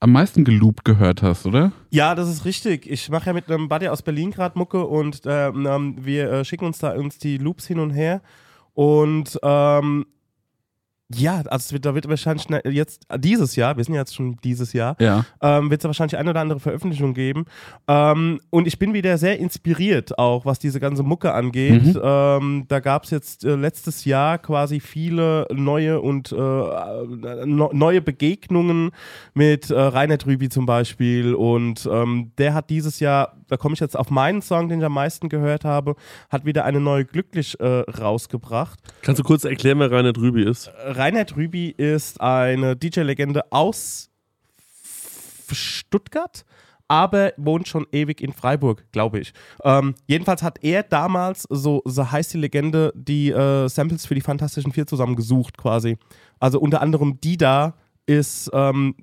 am meisten geloopt gehört hast, oder? Ja, das ist richtig. Ich mache ja mit einem Buddy aus Berlin gerade Mucke und ähm, wir äh, schicken uns da uns die Loops hin und her. Und ähm, ja, also es wird, da wird wahrscheinlich schnell- jetzt dieses Jahr, wir sind ja jetzt schon dieses Jahr, Ja. ähm, wird es wahrscheinlich eine oder andere Veröffentlichung geben. Ähm, und ich bin wieder sehr inspiriert, auch was diese ganze Mucke angeht. Mhm. Ähm, da gab es jetzt äh, letztes Jahr quasi viele neue und äh, no, neue Begegnungen mit äh, Reinhard Rübi zum Beispiel. Und ähm, der hat dieses Jahr, da komme ich jetzt auf meinen Song, den ich am meisten gehört habe, hat wieder eine neue Glücklich äh, rausgebracht. Kannst du kurz erklären, wer Reinhard Rübi ist? Reinhard Rübi ist eine DJ-Legende aus Stuttgart, aber wohnt schon ewig in Freiburg, glaube ich. Ähm, jedenfalls hat er damals, so, so heißt die Legende, die äh, Samples für die Fantastischen Vier zusammengesucht quasi. Also unter anderem Dida ist, ähm,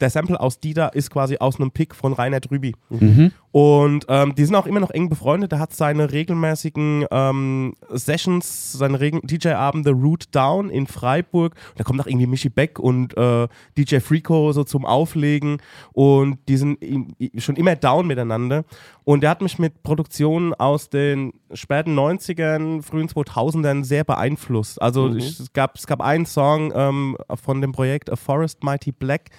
der Sample aus Dida ist quasi aus einem Pick von Reinhard Rübi. Mhm. Und ähm, die sind auch immer noch eng befreundet. Er hat seine regelmäßigen ähm, Sessions, seine DJ-Abende Root Down in Freiburg. Da kommt auch irgendwie Michi Beck und äh, DJ Freako so zum Auflegen. Und die sind schon immer down miteinander. Und er hat mich mit Produktionen aus den späten 90ern, frühen 2000ern sehr beeinflusst. Also ich, es, gab, es gab einen Song ähm, von dem Projekt A Forest Mighty Black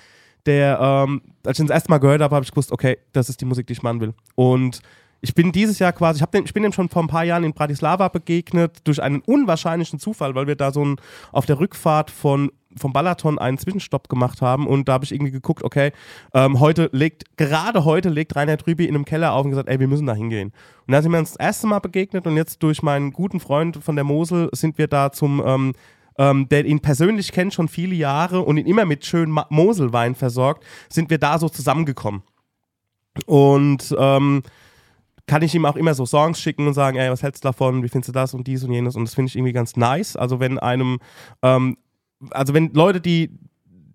der, ähm, als ich ihn das erste Mal gehört habe, habe ich gewusst, okay, das ist die Musik, die ich machen will. Und ich bin dieses Jahr quasi, ich, den, ich bin dem schon vor ein paar Jahren in Bratislava begegnet, durch einen unwahrscheinlichen Zufall, weil wir da so ein, auf der Rückfahrt von, vom Balaton einen Zwischenstopp gemacht haben und da habe ich irgendwie geguckt, okay, ähm, heute legt, gerade heute legt Reinhard Rübi in einem Keller auf und gesagt, ey, wir müssen da hingehen. Und da sind wir uns das erste Mal begegnet und jetzt durch meinen guten Freund von der Mosel sind wir da zum, ähm, ähm, der ihn persönlich kennt, schon viele Jahre und ihn immer mit schönem Moselwein versorgt, sind wir da so zusammengekommen. Und ähm, kann ich ihm auch immer so Songs schicken und sagen, ey, was hältst du davon, wie findest du das und dies und jenes und das finde ich irgendwie ganz nice. Also wenn einem, ähm, also wenn Leute, die,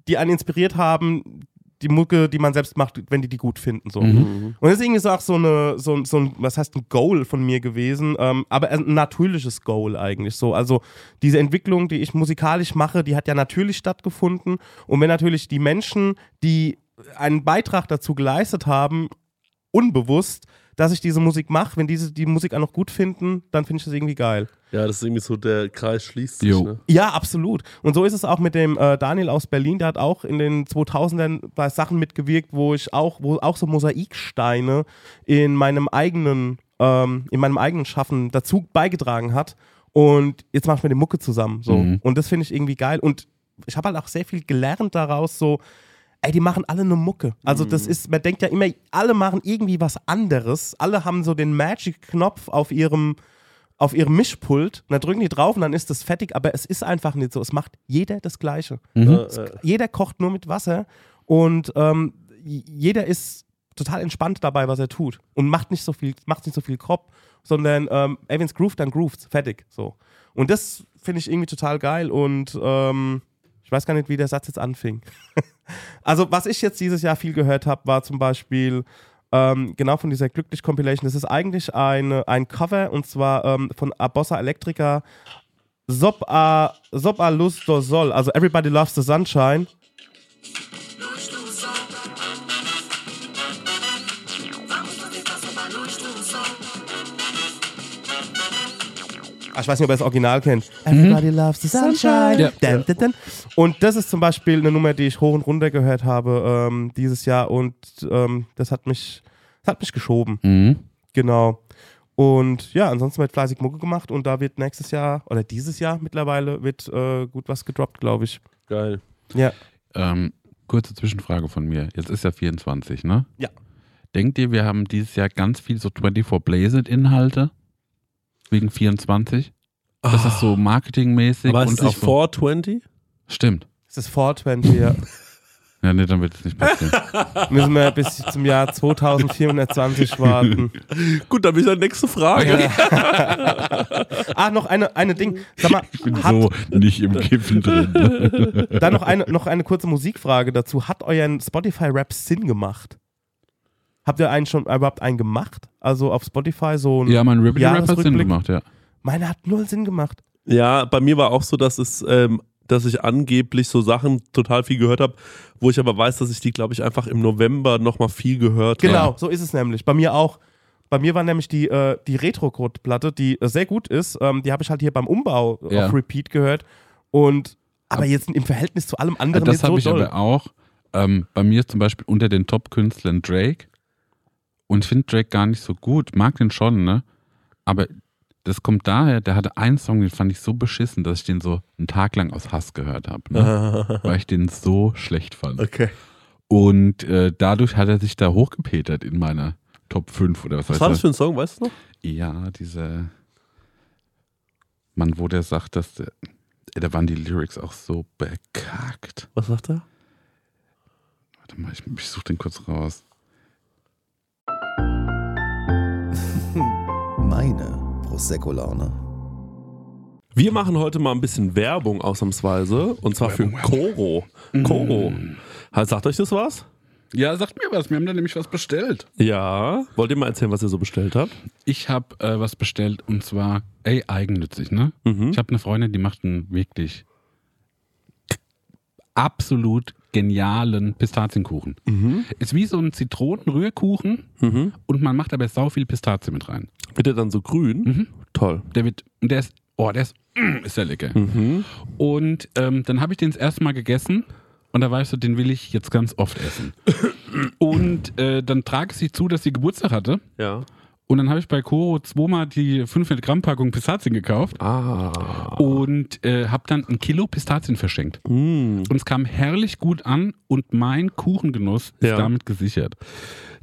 die einen inspiriert haben, die Mucke, die man selbst macht, wenn die die gut finden. So. Und das ist irgendwie so auch so, eine, so, ein- so ein, was heißt ein Goal von mir gewesen, ähm, aber ein natürliches Goal eigentlich so. Also diese Entwicklung, die ich musikalisch mache, die hat ja natürlich stattgefunden. Und wenn natürlich die Menschen, die einen Beitrag dazu geleistet haben, unbewusst, dass ich diese Musik mache. Wenn diese die Musik auch noch gut finden, dann finde ich das irgendwie geil. Ja, das ist irgendwie so, der Kreis schließt sich. Ne? Ja, absolut. Und so ist es auch mit dem äh, Daniel aus Berlin. Der hat auch in den 2000ern bei Sachen mitgewirkt, wo ich auch, wo auch so Mosaiksteine in meinem eigenen, ähm, in meinem eigenen Schaffen dazu beigetragen hat. Und jetzt machen wir die Mucke zusammen. So. Mhm. Und das finde ich irgendwie geil. Und ich habe halt auch sehr viel gelernt daraus, so, ey, die machen alle eine Mucke. Also das ist, man denkt ja immer, alle machen irgendwie was anderes. Alle haben so den Magic-Knopf auf ihrem, auf ihrem Mischpult. Und dann drücken die drauf und dann ist das fertig. Aber es ist einfach nicht so. Es macht jeder das Gleiche. Äh, äh, Jeder kocht nur mit Wasser und ähm, jeder ist total entspannt dabei, was er tut. Und macht nicht so viel, macht nicht so viel Krop, sondern ähm, wenn's groovt, dann grooves. Fertig. So. Und das finde ich irgendwie total geil und ähm, ich weiß gar nicht, wie der Satz jetzt anfing. also, was ich jetzt dieses Jahr viel gehört habe, war zum Beispiel ähm, genau von dieser Glücklich Compilation. Das ist eigentlich eine, ein Cover und zwar ähm, von Abossa Electrica. Sob a, a Luz Sol, also Everybody Loves the Sunshine. Ich weiß nicht, ob ihr das Original kennt. Everybody loves the sunshine. Ja. Dun, dun, dun. Und das ist zum Beispiel eine Nummer, die ich hoch und runter gehört habe ähm, dieses Jahr und ähm, das hat mich, das hat mich geschoben. Mhm. Genau. Und ja, ansonsten wird fleißig Mucke gemacht und da wird nächstes Jahr oder dieses Jahr mittlerweile wird äh, gut was gedroppt, glaube ich. geil. Ja. Ähm, kurze Zwischenfrage von mir. Jetzt ist ja 24, ne? Ja. Denkt ihr, wir haben dieses Jahr ganz viel so 24 Blazed-Inhalte? Wegen 24? Das ist so marketingmäßig Aber ist und es auch nicht so, 420? Stimmt. Es ist 420, ja. Ja, nee, dann wird es nicht passieren. Müssen wir bis zum Jahr 2420 warten. Gut, dann bin ich dann nächste Frage. Ah, noch eine, eine Ding. Sag mal, Ich bin hat, so nicht im Kiffen drin. dann noch eine, noch eine kurze Musikfrage dazu. Hat euren Spotify-Rap Sinn gemacht? Habt ihr einen schon überhaupt einen gemacht? Also auf Spotify so ein. ja, mein Ribbity Rap hat Sinn gemacht, ja. Meine hat null Sinn gemacht. Ja, bei mir war auch so, dass es, ähm, dass ich angeblich so Sachen total viel gehört habe, wo ich aber weiß, dass ich die, glaube ich, einfach im November nochmal viel gehört Genau, habe. so ist es nämlich. Bei mir auch. Bei mir war nämlich die, äh, die Retro-Code-Platte, die äh, sehr gut ist. Ähm, die habe ich halt hier beim Umbau Ja. auf Repeat gehört. Und aber jetzt im Verhältnis zu allem anderen das nicht so habe ich doll. aber auch. Ähm, bei mir zum Beispiel unter den Top-Künstlern Drake. Und ich finde Drake gar nicht so gut. Mag den schon, ne? Aber das kommt daher, der hatte einen Song, den fand ich so beschissen, dass ich den so einen Tag lang aus Hass gehört habe. Ne? weil ich den so schlecht fand. Okay. Und äh, dadurch hat er sich da hochgepetert in meiner Top 5 oder was, Was weiß war das für ein Song, weißt du noch? Ja, diese Mann, wo der sagt, dass der, da waren die Lyrics auch so bekackt. Was sagt er? Warte mal, ich, ich suche den kurz raus. Meine Prosecco-Laune. Wir machen heute mal ein bisschen Werbung ausnahmsweise und zwar für Koro. Koro. Halt, Sagt euch das was? Ja, sagt mir was, wir haben da nämlich was bestellt. Ja. Wollt ihr mal erzählen, was ihr so bestellt habt? Ich habe äh, was bestellt und zwar, ey, eigennützig, ne? Mhm. Ich habe eine Freundin, die macht einen wirklich absolut genialen Pistazienkuchen. Ist wie so ein Zitronenrührkuchen Mhm. und man macht aber sau viel Pistazie mit rein. Wird der dann so grün? Mhm. Toll. Der wird, und der ist, oh, der ist, mm, ist der lecker. Mhm. Und ähm, dann habe ich den das erste Mal gegessen und da war ich so, den will ich jetzt ganz oft essen. Und äh, dann trage ich sie zu, dass sie Geburtstag hatte. Ja. Und dann habe ich bei Koro zweimal die 500 Gramm Packung Pistazien gekauft Ah. und äh, habe dann ein Kilo Pistazien verschenkt. Mm. Und es kam herrlich gut an und mein Kuchengenuss ist Ja. damit gesichert.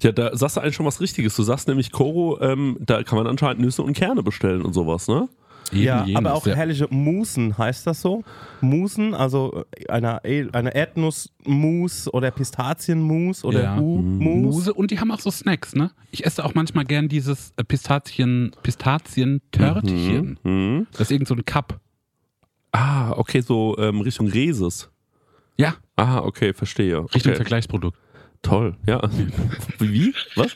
Ja, da sagst du eigentlich schon was Richtiges. Du sagst nämlich, Koro, ähm, da kann man anscheinend Nüsse und Kerne bestellen und sowas, ne? Eben Ja, jenes, aber auch ja. herrliche Musen, heißt das so? Musen, also äh, eine, eine Erdnussmus oder Pistazienmus oder Ja. Hu-Mus. Muse und die haben auch so Snacks, ne? Ich esse auch manchmal gern dieses äh, Pistazien, Pistazien-Törtchen. Mhm. Das ist irgend so ein Cup. Ah, okay, so ähm, Richtung Reses. Ja, Ah, okay, verstehe. Richtung okay. Vergleichsprodukt. Toll, ja. Wie? Was?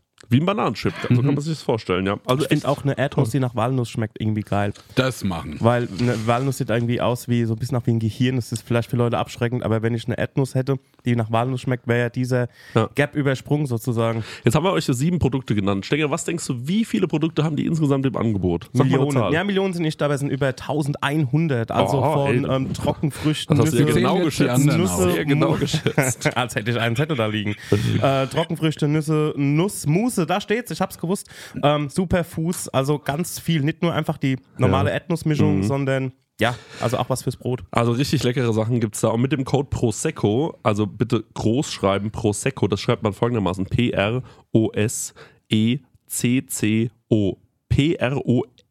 Wie ein Bananenchip. So kann man sich das vorstellen, ja. Also Ich finde auch eine Erdnuss, die nach Walnuss schmeckt, irgendwie geil. Das machen. Weil eine Walnuss sieht irgendwie aus wie so ein bisschen nach wie ein Gehirn. Das ist vielleicht für Leute abschreckend, aber wenn ich eine Erdnuss hätte, die nach Walnuss schmeckt, wäre ja dieser Ja. Gap übersprungen sozusagen. Jetzt haben wir euch so sieben Produkte genannt. Stenger, was denkst du, wie viele Produkte haben die insgesamt im Angebot? Sag Millionen. Ja, Millionen sind nicht, es sind über 1100. Also Oh, von ähm, Trockenfrüchten, Das hast du ja Nüsse, genau geschätzt. anderen Nüsse, genau geschätzt. Als hätte ich einen Zettel da liegen. äh, Trockenfrüchte, Nüsse, Nuss, Mousse, da steht's, ich hab's gewusst. Ähm, Superfuß, also ganz viel. Nicht nur einfach die normale Ja. Erdnussmischung, Mhm. ja, ja, also auch was fürs Brot. Also richtig leckere Sachen gibt es da. Und mit dem Code Prosecco, also bitte groß schreiben, Prosecco, das schreibt man folgendermaßen: E P-R-O-S-E-C-C-O.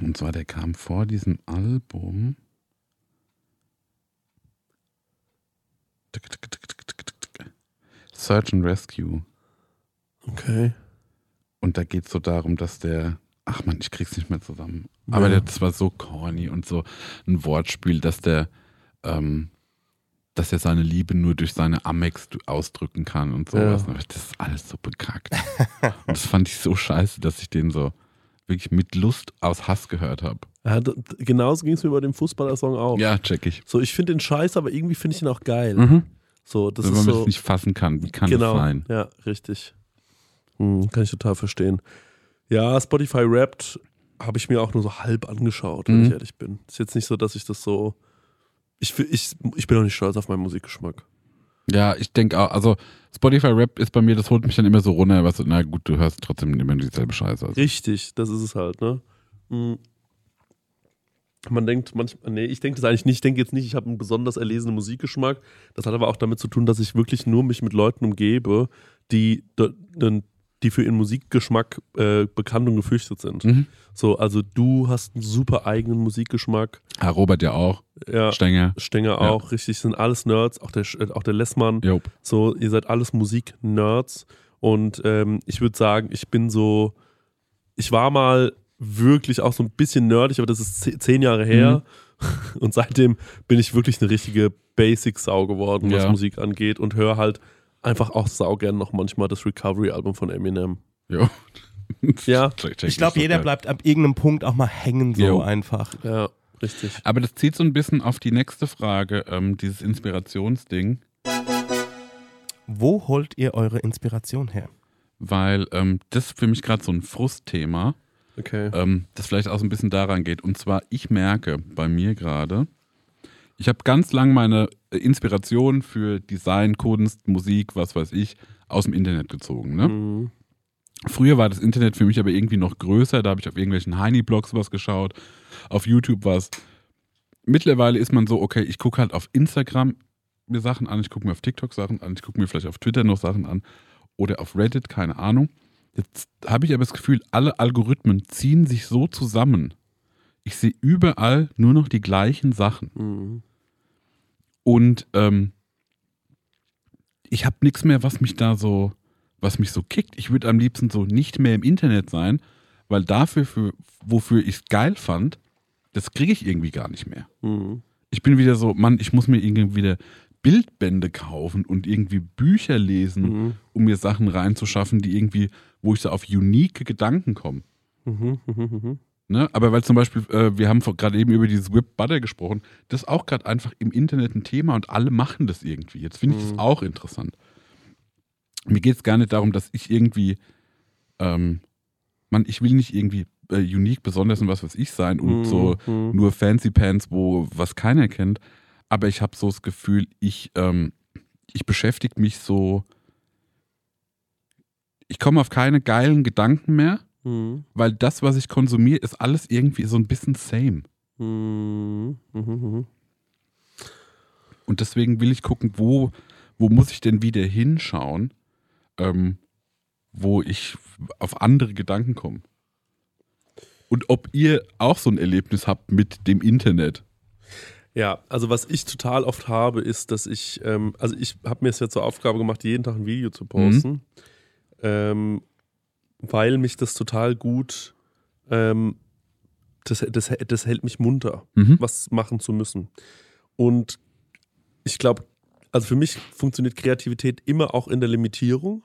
Und zwar, der kam vor diesem Album. Search and Rescue. Okay. Und da geht es so darum, dass der. Ach man, ich krieg's nicht mehr zusammen. Aber Ja. der, das war so corny und so ein Wortspiel, dass der, ähm, dass er seine Liebe nur durch seine Amex ausdrücken kann und sowas. Ja. Aber Das ist alles so bekackt. und das fand ich so scheiße, dass ich den so wirklich mit Lust aus Hass gehört habe. Ja, genauso ging es mir bei dem Fußballer-Song auch. Ja, check ich. So, ich finde den scheiße, aber irgendwie finde ich ihn auch geil. Mhm. So, das Wenn man so. das nicht fassen kann, wie kann genau. das sein? Ja, richtig. Hm, kann ich total verstehen. Ja, Spotify Wrapped habe ich mir auch nur so halb angeschaut, wenn Mhm. ich ehrlich bin. Ist jetzt nicht so, dass ich das so. Ich, ich, ich bin auch nicht stolz auf meinen Musikgeschmack. Ja, ich denke auch, also Spotify Rap ist bei mir, das holt mich dann immer so runter, was, na gut, du hörst trotzdem immer dieselbe Scheiße. Also. Richtig, das ist es halt, ne? Hm. Man denkt manchmal, nee, ich denke das eigentlich nicht. Ich denke jetzt nicht, ich habe einen besonders erlesenen Musikgeschmack. Das hat aber auch damit zu tun, dass ich wirklich nur mich mit Leuten umgebe, die, die für ihren Musikgeschmack äh, bekannt und gefürchtet sind. Mhm. So, also du hast einen super eigenen Musikgeschmack. Ah, Robert ja auch, Ja, Stenger. Stenger auch, richtig, sind alles Nerds, auch der, äh, auch der Lessmann. Jop. So, ihr seid alles Musik-Nerds. Und ähm, ich würde sagen, ich bin so, ich war mal wirklich auch so ein bisschen nerdig, aber das ist ze- zehn Jahre her. Und seitdem bin ich wirklich eine richtige Basic-Sau geworden, was Ja. Musik angeht und höre halt einfach auch saugern noch manchmal das Recovery-Album von Eminem. Ja. Check Ich glaube, jeder geil. bleibt ab irgendeinem Punkt auch mal hängen, so Jo. einfach. Ja, richtig. Aber das zieht so ein bisschen auf die nächste Frage, ähm, dieses Inspirationsding, Wo holt ihr eure Inspiration her? weil ähm, das ist für mich gerade so ein Frustthema, Okay. ähm, das vielleicht auch so ein bisschen daran geht. Und zwar, ich merke bei mir gerade, ich habe ganz lang meine äh, Inspiration für Design, Kunst, Musik, was weiß ich, aus dem Internet gezogen. Ne? Mhm. Früher war das Internet für mich aber irgendwie noch größer, da habe ich auf irgendwelchen Heini-Blogs was geschaut, auf YouTube was. Mittlerweile ist man so, okay, ich gucke halt auf Instagram mir Sachen an, ich gucke mir auf TikTok Sachen an, ich gucke mir vielleicht auf Twitter noch Sachen an oder auf Reddit, keine Ahnung. Jetzt habe ich aber das Gefühl, alle Algorithmen ziehen sich so zusammen. Ich sehe überall nur noch die gleichen Sachen. Mhm. Und ähm, ich habe nichts mehr, was mich da so, was mich so kickt. Ich würde am liebsten so nicht mehr im Internet sein, weil dafür, für, wofür ich es geil fand, das kriege ich irgendwie gar nicht mehr. Mhm. Ich bin wieder so, Mann, ich muss mir irgendwie wieder Bildbände kaufen und irgendwie Bücher lesen, Mhm. um mir Sachen reinzuschaffen, die irgendwie, wo ich so auf unique Gedanken komme. Mhm. Mhm. Mhm. Ne? Aber weil zum Beispiel, äh, wir haben gerade eben über dieses Whip Butter gesprochen, das ist auch gerade einfach im Internet ein Thema und alle machen das irgendwie. Jetzt finde ich das auch interessant. Mir geht es gar nicht darum, dass ich irgendwie, ähm, man, ich will nicht irgendwie äh, unique, besonders und was weiß ich sein und Mhm. so Mhm. nur Fancy Pants, wo was keiner kennt. Aber ich habe so das Gefühl, ich, ähm, ich beschäftige mich so, ich komme auf keine geilen Gedanken mehr Mhm. weil das, was ich konsumiere, ist alles irgendwie so ein bisschen same. Mhm. Mhm. Mhm. Und deswegen will ich gucken, wo, wo muss ich denn wieder hinschauen, ähm, wo ich auf andere Gedanken komme. Und ob ihr auch so ein Erlebnis habt mit dem Internet. Ja, also was ich total oft habe, ist, dass ich, ähm, also ich habe mir es jetzt zur Aufgabe gemacht, jeden Tag ein Video zu posten, ähm, weil mich das total gut, ähm, das, das, das hält mich munter, Mhm. was machen zu müssen. Und ich glaube, also für mich funktioniert Kreativität immer auch in der Limitierung,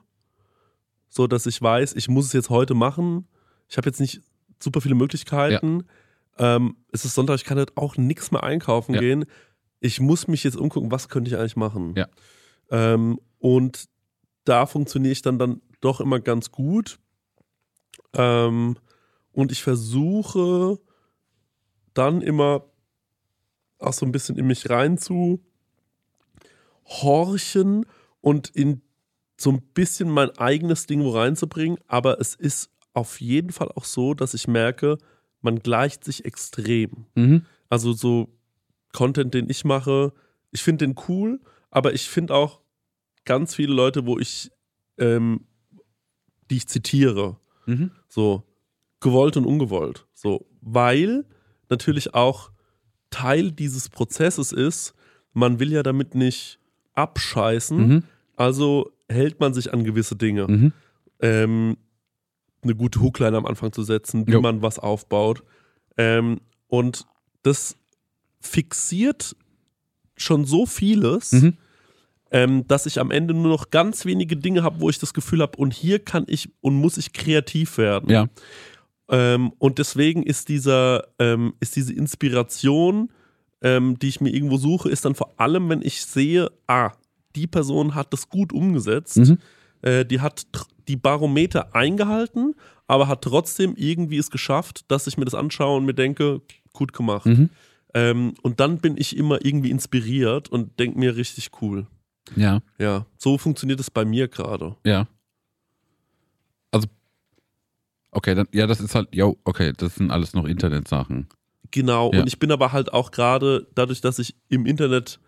so dass ich weiß, ich muss es jetzt heute machen. Ich habe jetzt nicht super viele Möglichkeiten. Ähm, es ist Sonntag, ich kann halt auch nichts mehr einkaufen Ja. gehen. Ich muss mich jetzt umgucken, was könnte ich eigentlich machen. Ja. Ähm, und da funktioniere ich dann, dann doch immer ganz gut. Ähm, und ich versuche dann immer auch so ein bisschen in mich rein zu horchen und in so ein bisschen mein eigenes Ding wo reinzubringen. Aber es ist auf jeden Fall auch so, dass ich merke, man gleicht sich extrem. Mhm. Also so Content, den ich mache, ich finde den cool, aber ich finde auch ganz viele Leute, wo ich, ähm, die ich zitiere, Mhm. so gewollt und ungewollt. So, weil natürlich auch Teil dieses Prozesses ist, man will ja damit nicht abscheißen, Mhm. also hält man sich an gewisse Dinge. Mhm. Ähm, eine gute Hookline am Anfang zu setzen, wie Jo. man was aufbaut. Ähm, und das fixiert schon so vieles, Mhm. Ähm, dass ich am Ende nur noch ganz wenige Dinge habe, wo ich das Gefühl habe, und hier kann ich und muss ich kreativ werden. Ja. Ähm, und deswegen ist dieser, ähm, ist diese Inspiration, ähm, die ich mir irgendwo suche, ist dann vor allem, wenn ich sehe, ah, die Person hat das gut umgesetzt, Mhm. äh, die hat die Barometer eingehalten, aber hat trotzdem irgendwie es geschafft, dass ich mir das anschaue und mir denke, gut gemacht. Mhm. Ähm, und dann bin ich immer irgendwie inspiriert und denke mir richtig cool. Ja. Ja, so funktioniert es bei mir gerade. Ja. Also, okay, dann, ja, das ist halt, jo, okay, das sind alles noch Internetsachen. Genau, Ja. und ich bin aber halt auch gerade, dadurch, dass ich im Internet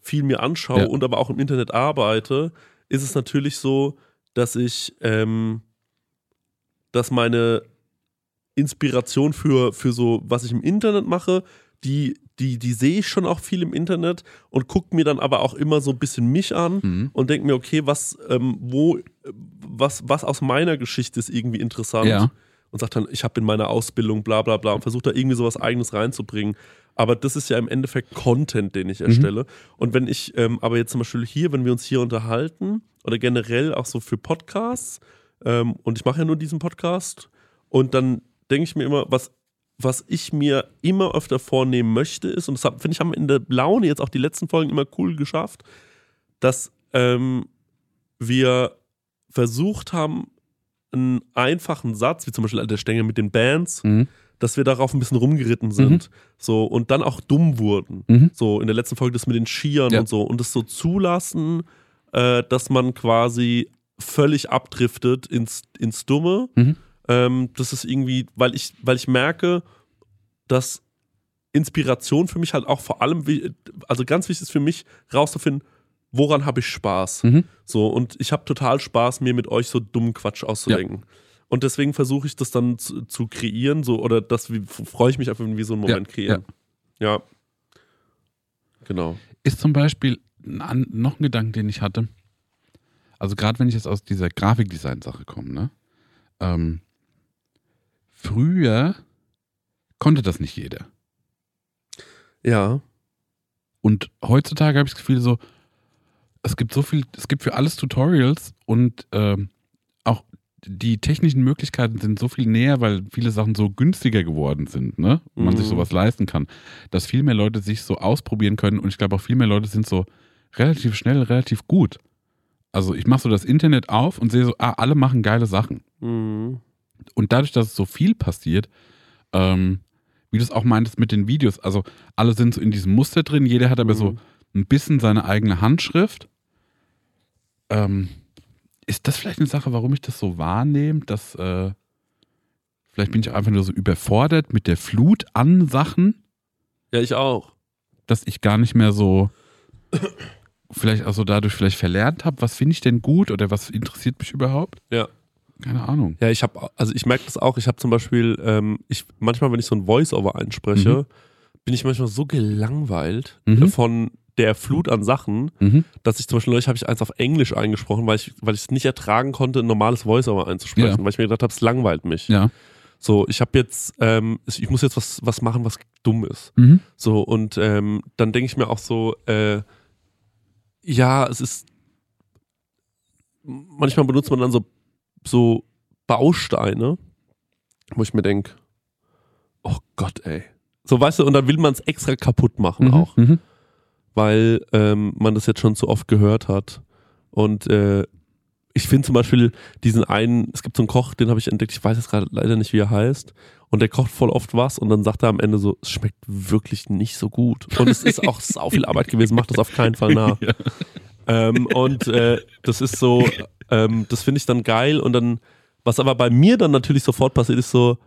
viel mir anschaue Ja. und aber auch im Internet arbeite, ist es natürlich so, dass ich, ähm, dass meine Inspiration für, für so, was ich im Internet mache, die, die, die sehe ich schon auch viel im Internet und gucke mir dann aber auch immer so ein bisschen mich an Mhm. und denke mir, okay, was, ähm, wo, was, was aus meiner Geschichte ist irgendwie interessant. Ja. Und sagt dann, ich habe in meiner Ausbildung bla bla bla und versucht da irgendwie sowas eigenes reinzubringen. Aber das ist ja im Endeffekt Content, den ich erstelle. Und wenn ich ähm, aber jetzt zum Beispiel hier, wenn wir uns hier unterhalten oder generell auch so für Podcasts, ähm, und ich mache ja nur diesen Podcast, und dann denke ich mir immer, was, was ich mir immer öfter vornehmen möchte, ist, und das finde ich, haben in der Laune jetzt auch die letzten Folgen immer cool geschafft, dass ähm, wir versucht haben, einen einfachen Satz, wie zum Beispiel der Stängel mit den Bands, Mhm. dass wir darauf ein bisschen rumgeritten sind. So, und dann auch dumm wurden. Mhm. So, in der letzten Folge das mit den Skiern Ja. und so. Und das so zulassen, äh, dass man quasi völlig abdriftet ins, ins Dumme. Ähm, das ist irgendwie, weil ich, weil ich merke, dass Inspiration für mich halt auch vor allem, also ganz wichtig ist für mich, rauszufinden, woran habe ich Spaß. Mhm. So, und ich habe total Spaß, mir mit euch so dummen Quatsch auszudenken. Und deswegen versuche ich das dann zu, zu kreieren, so, oder das freue ich mich einfach, wenn wir so einen Moment Ja, kreieren. Ja. Genau. Ist zum Beispiel ein, noch ein Gedanke, den ich hatte. Also gerade wenn ich jetzt aus dieser Grafikdesign-Sache komme, ne? Ähm, früher konnte das nicht jeder. Ja. Und heutzutage habe ich das Gefühl so, es gibt so viel, es gibt für alles Tutorials und ähm, auch die technischen Möglichkeiten sind so viel näher, weil viele Sachen so günstiger geworden sind, ne? Und man sich Mhm. sowas leisten kann, dass viel mehr Leute sich so ausprobieren können und ich glaube auch viel mehr Leute sind so relativ schnell, relativ gut. Also ich mache so das Internet auf und sehe so, ah, alle machen geile Sachen. Mhm. Und dadurch, dass es so viel passiert, ähm, wie du es auch meintest mit den Videos, also alle sind so in diesem Muster drin, jeder hat aber so Mhm. ein bisschen seine eigene Handschrift. Ähm, ist das vielleicht eine Sache, warum ich das so wahrnehme, dass äh, vielleicht bin ich einfach nur so überfordert mit der Flut an Sachen, Ja, ich auch. dass ich gar nicht mehr so vielleicht auch so dadurch vielleicht verlernt habe, was finde ich denn gut oder was interessiert mich überhaupt? Ja. Keine Ahnung. Ja, ich habe, also ich merke das auch. Ich habe zum Beispiel, ähm, ich manchmal, wenn ich so ein Voice-Over einspreche, bin ich manchmal so gelangweilt Mhm. äh, von der Flut an Sachen, Mhm. dass ich zum Beispiel neulich habe ich eins auf Englisch eingesprochen, weil ich, weil ich es nicht ertragen konnte, ein normales Voice-Over einzusprechen, Ja. weil ich mir gedacht habe, es langweilt mich. Ja. So, ich habe jetzt, ähm, ich muss jetzt was, was machen, was dumm ist. Mhm. So, und ähm, dann denke ich mir auch so, äh, ja, es ist, manchmal benutzt man dann so, so Bausteine, wo ich mir denke, oh Gott, ey. So, weißt du, und dann will man es extra kaputt machen Mhm. auch, Mhm. weil ähm, man das jetzt schon zu oft gehört hat. Und äh, ich finde zum Beispiel diesen einen, es gibt so einen Koch, den habe ich entdeckt, ich weiß jetzt gerade leider nicht, wie er heißt. Und der kocht voll oft was und dann sagt er am Ende so, es schmeckt wirklich nicht so gut. Und es ist auch sau viel Arbeit gewesen, macht das auf keinen Fall nach. Ja. Ähm, und äh, das ist so, ähm, das finde ich dann geil. Und dann, was aber bei mir dann natürlich sofort passiert, ist so,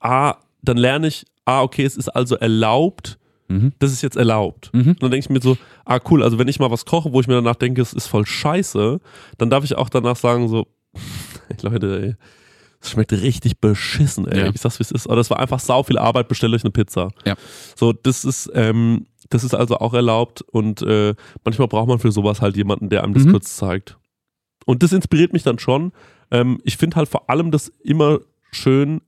ah, dann lerne ich, ah, okay, es ist also erlaubt, Mhm. das ist jetzt erlaubt. Mhm. Und dann denke ich mir so, ah cool, also wenn ich mal was koche, wo ich mir danach denke, es ist voll scheiße, dann darf ich auch danach sagen so, Leute, ey, es schmeckt richtig beschissen, ey. Ja. Ich sag's, wie es ist. Aber das war einfach sau viel Arbeit, bestellt euch eine Pizza. Ja. So, das ist, ähm, das ist also auch erlaubt und äh, manchmal braucht man für sowas halt jemanden, der einem das Mhm. kurz zeigt. Und das inspiriert mich dann schon. Ähm, ich finde halt vor allem das immer schön.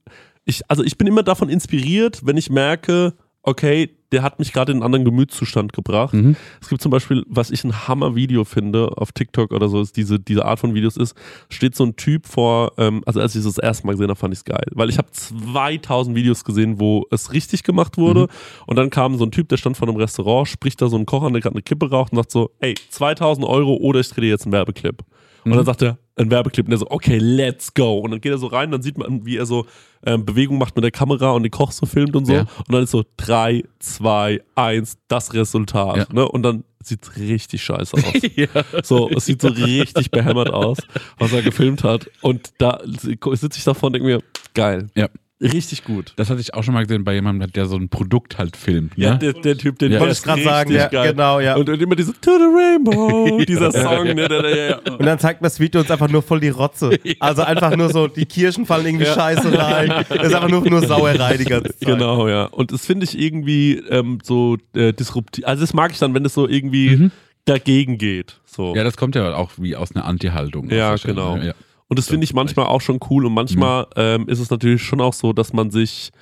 Ich, also ich bin immer davon inspiriert, wenn ich merke, okay, der hat mich gerade in einen anderen Gemütszustand gebracht. Mhm. Es gibt zum Beispiel, was ich ein Hammer-Video finde auf TikTok oder so, ist diese, diese Art von Videos ist, steht so ein Typ vor, ähm, also als ich das das erste Mal gesehen habe, fand ich es geil. Weil ich habe 2000 Videos gesehen, wo es richtig gemacht wurde und dann kam so ein Typ, der stand vor einem Restaurant, spricht da so ein Koch an, der gerade eine Kippe raucht und sagt so, ey, 2000 Euro oder ich drehe dir jetzt einen Werbeclip. Und dann sagt er, ein Werbeclip. Und er so, okay, let's go. Und dann geht er so rein, dann sieht man, wie er so ähm, Bewegung macht mit der Kamera und den Koch so filmt und so. Ja. Und dann ist so 3, 2, 1, das Resultat. Ja. Ne? Und dann sieht richtig scheiße aus. ja. So, es sieht so richtig behämmert aus, was er gefilmt hat. Und da sitze ich davon und denke mir, geil. Ja. Richtig gut. Das hatte ich auch schon mal gesehen bei jemandem, der so ein Produkt halt filmt. Ne? Ja, der, der Typ, den Ja. Wollte ich gerade sagen, ja, geil. genau, ja. Und, und immer diese To the Rainbow, dieser Song. Ne, der, der, ja. Und dann zeigt mir das Video uns einfach nur voll die Rotze. Also einfach nur so, die Kirschen fallen irgendwie scheiße rein. Das ist einfach nur, nur Sauerei die ganze Zeit. Genau, ja. Und das finde ich irgendwie ähm, so äh, disruptiv. Also das mag ich dann, wenn es so irgendwie dagegen geht. So. Ja, das kommt ja auch wie aus einer Anti-Haltung. Ja, genau. Ja. Und das finde ich manchmal auch schon cool und manchmal ähm, ist es natürlich schon auch so, dass man sich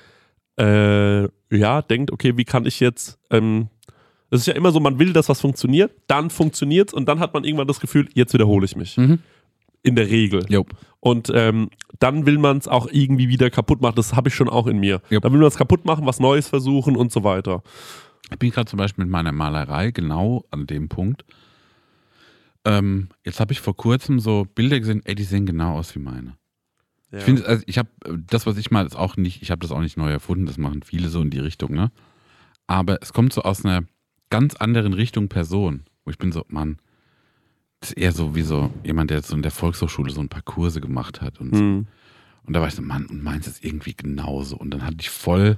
äh, ja denkt, okay, wie kann ich jetzt ähm, es ist ja immer so, man will, dass was funktioniert, dann funktioniert's und dann hat man irgendwann das Gefühl, jetzt wiederhole ich mich. Mhm. In der Regel. Jo. Und ähm, dann will man es auch irgendwie wieder kaputt machen. Das habe ich schon auch in mir. Jupp. Dann will man es kaputt machen, was Neues versuchen und so weiter. Ich bin gerade zum Beispiel mit meiner Malerei genau an dem Punkt. Ähm, jetzt habe ich vor kurzem so Bilder gesehen, ey, die sehen genau aus wie meine. Ich finde, also ich habe das, was ich mal, ist auch nicht, ich habe das auch nicht neu erfunden, das machen viele so in die Richtung, ne? Aber es kommt so aus einer ganz anderen Richtung Person, wo ich bin so, Mann, das ist eher so wie so jemand, der so in der Volkshochschule so ein paar Kurse gemacht hat und so. Hm. Und da war ich so, Mann, und meins ist irgendwie genauso. Und dann hatte ich voll,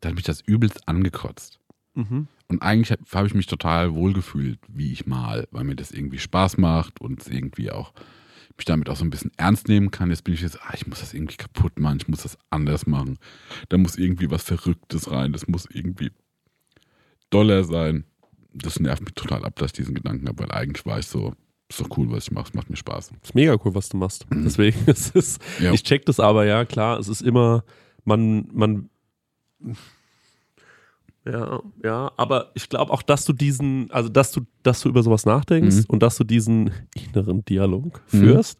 da hat mich das übelst angekotzt. Mhm. Und eigentlich habe hab ich mich total wohlgefühlt, wie ich mal, weil mir das irgendwie Spaß macht und irgendwie auch mich damit auch so ein bisschen ernst nehmen kann. Jetzt bin ich jetzt, ah, ich muss das irgendwie kaputt machen, ich muss das anders machen. Da muss irgendwie was Verrücktes rein, das muss irgendwie doller sein. Das nervt mich total ab, dass ich diesen Gedanken habe, weil eigentlich war ich so, ist doch cool, was ich mache, es macht mir Spaß. ist mega cool, was du machst. Deswegen, es ist, Ja. ich check das aber, ja, klar, es ist immer, man, man, ja, ja, aber ich glaube auch, dass du diesen, also dass du, dass du über sowas nachdenkst Mhm. und dass du diesen inneren Dialog führst,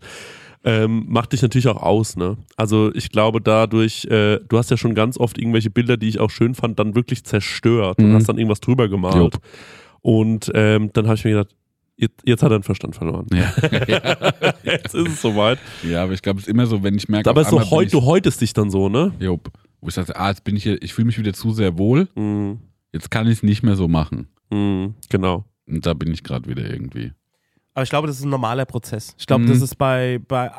ähm, macht dich natürlich auch aus, ne? Also ich glaube dadurch, äh, du hast ja schon ganz oft irgendwelche Bilder, die ich auch schön fand, dann wirklich zerstört und Mhm. hast dann irgendwas drüber gemalt. Jupp. Und ähm, dann habe ich mir gedacht, jetzt, jetzt hat er den Verstand verloren. Ja, Jetzt ist es soweit. ja aber ich glaube, es ist immer so, wenn ich merke, Aber so heut, ich- du häutest dich dann so, ne? Jupp. Wo ich sagte, ah, jetzt bin ich hier, ich fühle mich wieder zu sehr wohl, Mhm. jetzt kann ich es nicht mehr so machen. Mhm. Genau. Und da bin ich gerade wieder irgendwie. Aber ich glaube, das ist ein normaler Prozess. Ich glaube, Mhm. das ist bei, bei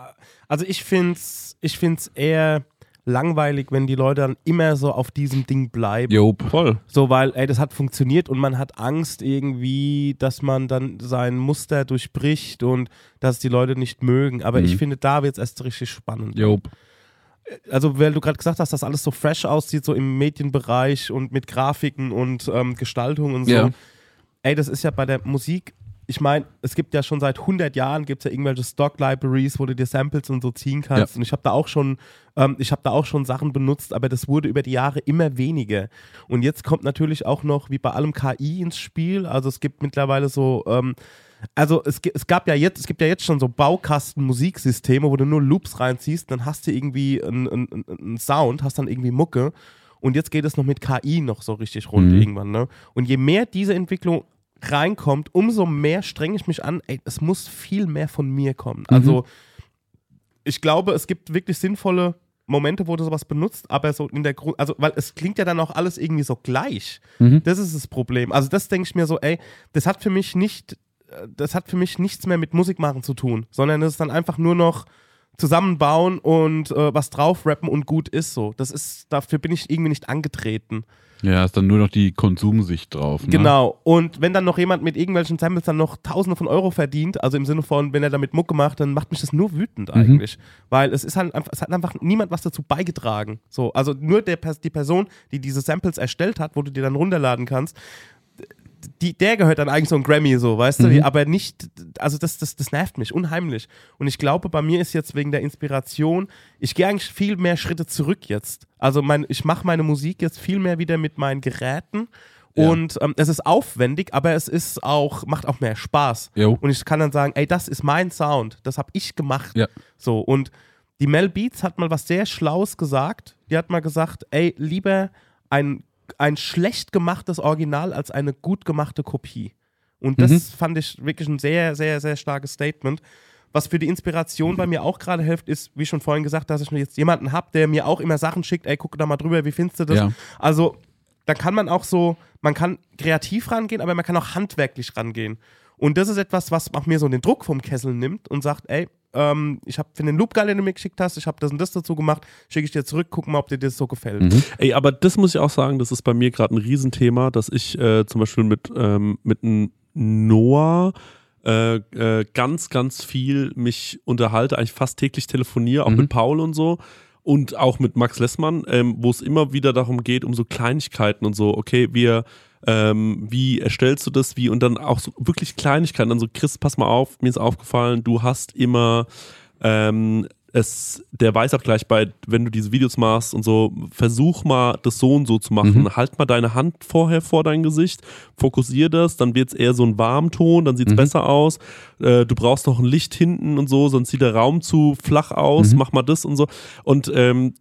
also ich finde es ich find's eher langweilig, wenn die Leute dann immer so auf diesem Ding bleiben. Jupp. Voll. So, weil, ey, das hat funktioniert und man hat Angst irgendwie, dass man dann sein Muster durchbricht und dass die Leute nicht mögen. Aber Mhm. ich finde, da wird es erst richtig spannend. Jupp. Also, weil du gerade gesagt hast, dass alles so fresh aussieht, so im Medienbereich und mit Grafiken und ähm, Gestaltung und so. Ja. Ey, das ist ja bei der Musik, ich meine, es gibt ja schon seit 100 Jahren gibt's ja irgendwelche Stock-Libraries, wo du dir Samples und so ziehen kannst. Ja. Und ich habe da auch schon, ähm, ich habe da auch schon Sachen benutzt, aber das wurde über die Jahre immer weniger. Und jetzt kommt natürlich auch noch, wie bei allem KI ins Spiel. Also es gibt mittlerweile so, ähm, also es, es gab ja jetzt, es gibt ja jetzt schon so Baukasten-Musiksysteme, wo du nur Loops reinziehst, dann hast du irgendwie einen einen- einen Sound, hast dann irgendwie Mucke. Und jetzt geht es noch mit KI noch so richtig rund Mhm. irgendwann. Ne? Und je mehr diese Entwicklung reinkommt, umso mehr strenge ich mich an, ey, es muss viel mehr von mir kommen. Also ich glaube, es gibt wirklich sinnvolle Momente, wo du sowas benutzt, aber so in der Grund, also weil es klingt ja dann auch alles irgendwie so gleich. Das ist das Problem. Also das denke ich mir so, ey, das hat für mich nicht, das hat für mich nichts mehr mit Musik machen zu tun, sondern es ist dann einfach nur noch zusammenbauen und äh, was drauf rappen und gut ist so. Das ist, dafür bin ich irgendwie nicht angetreten. Ja, ist dann nur noch die Konsumsicht drauf. Ne? Genau. Und wenn dann noch jemand mit irgendwelchen Samples dann noch Tausende von Euro verdient, also im Sinne von, wenn er damit Mucke macht, dann macht mich das nur wütend eigentlich. Weil es ist halt einfach, es hat einfach niemand was dazu beigetragen. So, also nur der, die Person, die diese Samples erstellt hat, wo du dir dann runterladen kannst, die, der gehört dann eigentlich so ein Grammy, so, weißt du? Aber nicht, also das, das, das nervt mich unheimlich. Und ich glaube, bei mir ist jetzt wegen der Inspiration, ich gehe eigentlich viel mehr Schritte zurück jetzt. Also mein, ich mache meine Musik jetzt viel mehr wieder mit meinen Geräten. Ja. Und ähm, es ist aufwendig, aber es ist auch, macht auch mehr Spaß. Jo. Und ich kann dann sagen, ey, das ist mein Sound, das habe ich gemacht. Ja. So, und die Mel Beats hat mal was sehr Schlaues gesagt. Die hat mal gesagt, ey, lieber ein, ein schlecht gemachtes Original als eine gut gemachte Kopie. Und das Mhm. fand ich wirklich ein sehr, sehr, sehr starkes Statement. Was für die Inspiration bei mir auch gerade hilft, ist, wie schon vorhin gesagt, dass ich jetzt jemanden habe, der mir auch immer Sachen schickt, ey, guck da mal drüber, wie findest du das? Ja. Also, da kann man auch so, man kann kreativ rangehen, aber man kann auch handwerklich rangehen. Und das ist etwas, was auch mir so den Druck vom Kessel nimmt und sagt, ey, ähm, ich habe für den Loop-Guide, den du mir geschickt hast, ich habe das und das dazu gemacht, schicke ich dir zurück, guck mal, ob dir das so gefällt. Mhm. Ey, aber das muss ich auch sagen, das ist bei mir gerade ein Riesenthema, dass ich äh, zum Beispiel mit, ähm, mit einem Noah äh, äh, ganz, ganz viel mich unterhalte, eigentlich fast täglich telefoniere, auch Mhm. mit Paul und so. Und auch mit Max Lessmann, ähm, wo es immer wieder darum geht, um so Kleinigkeiten und so, okay, wir, ähm, wie erstellst du das, wie, und dann auch so wirklich Kleinigkeiten, dann so, Chris, pass mal auf, mir ist aufgefallen, du hast immer ähm, es, der Weißabgleich bei, wenn du diese Videos machst und so, versuch mal das so und so zu machen. Mhm. Halt mal deine Hand vorher vor dein Gesicht, fokussier das, dann wird es eher so ein Warmton, dann sieht es Mhm. besser aus. Äh, du brauchst noch ein Licht hinten und so, sonst sieht der Raum zu flach aus, Mhm. mach mal das und so. Und ähm,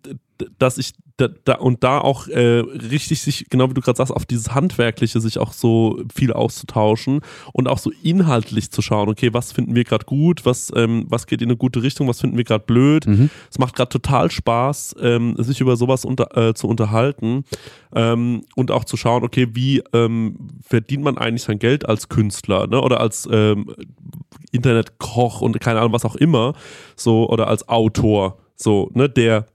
dass ich da, da und da auch äh, richtig sich, genau wie du gerade sagst, auf dieses Handwerkliche sich auch so viel auszutauschen und auch so inhaltlich zu schauen, okay, was finden wir gerade gut, was, ähm, was geht in eine gute Richtung, was finden wir gerade blöd. Mhm. Es macht gerade total Spaß, ähm, sich über sowas unter, äh, zu unterhalten ähm, und auch zu schauen, okay, wie ähm, verdient man eigentlich sein Geld als Künstler ne? oder als ähm, Internetkoch und keine Ahnung, was auch immer, so oder als Autor, so, ne, der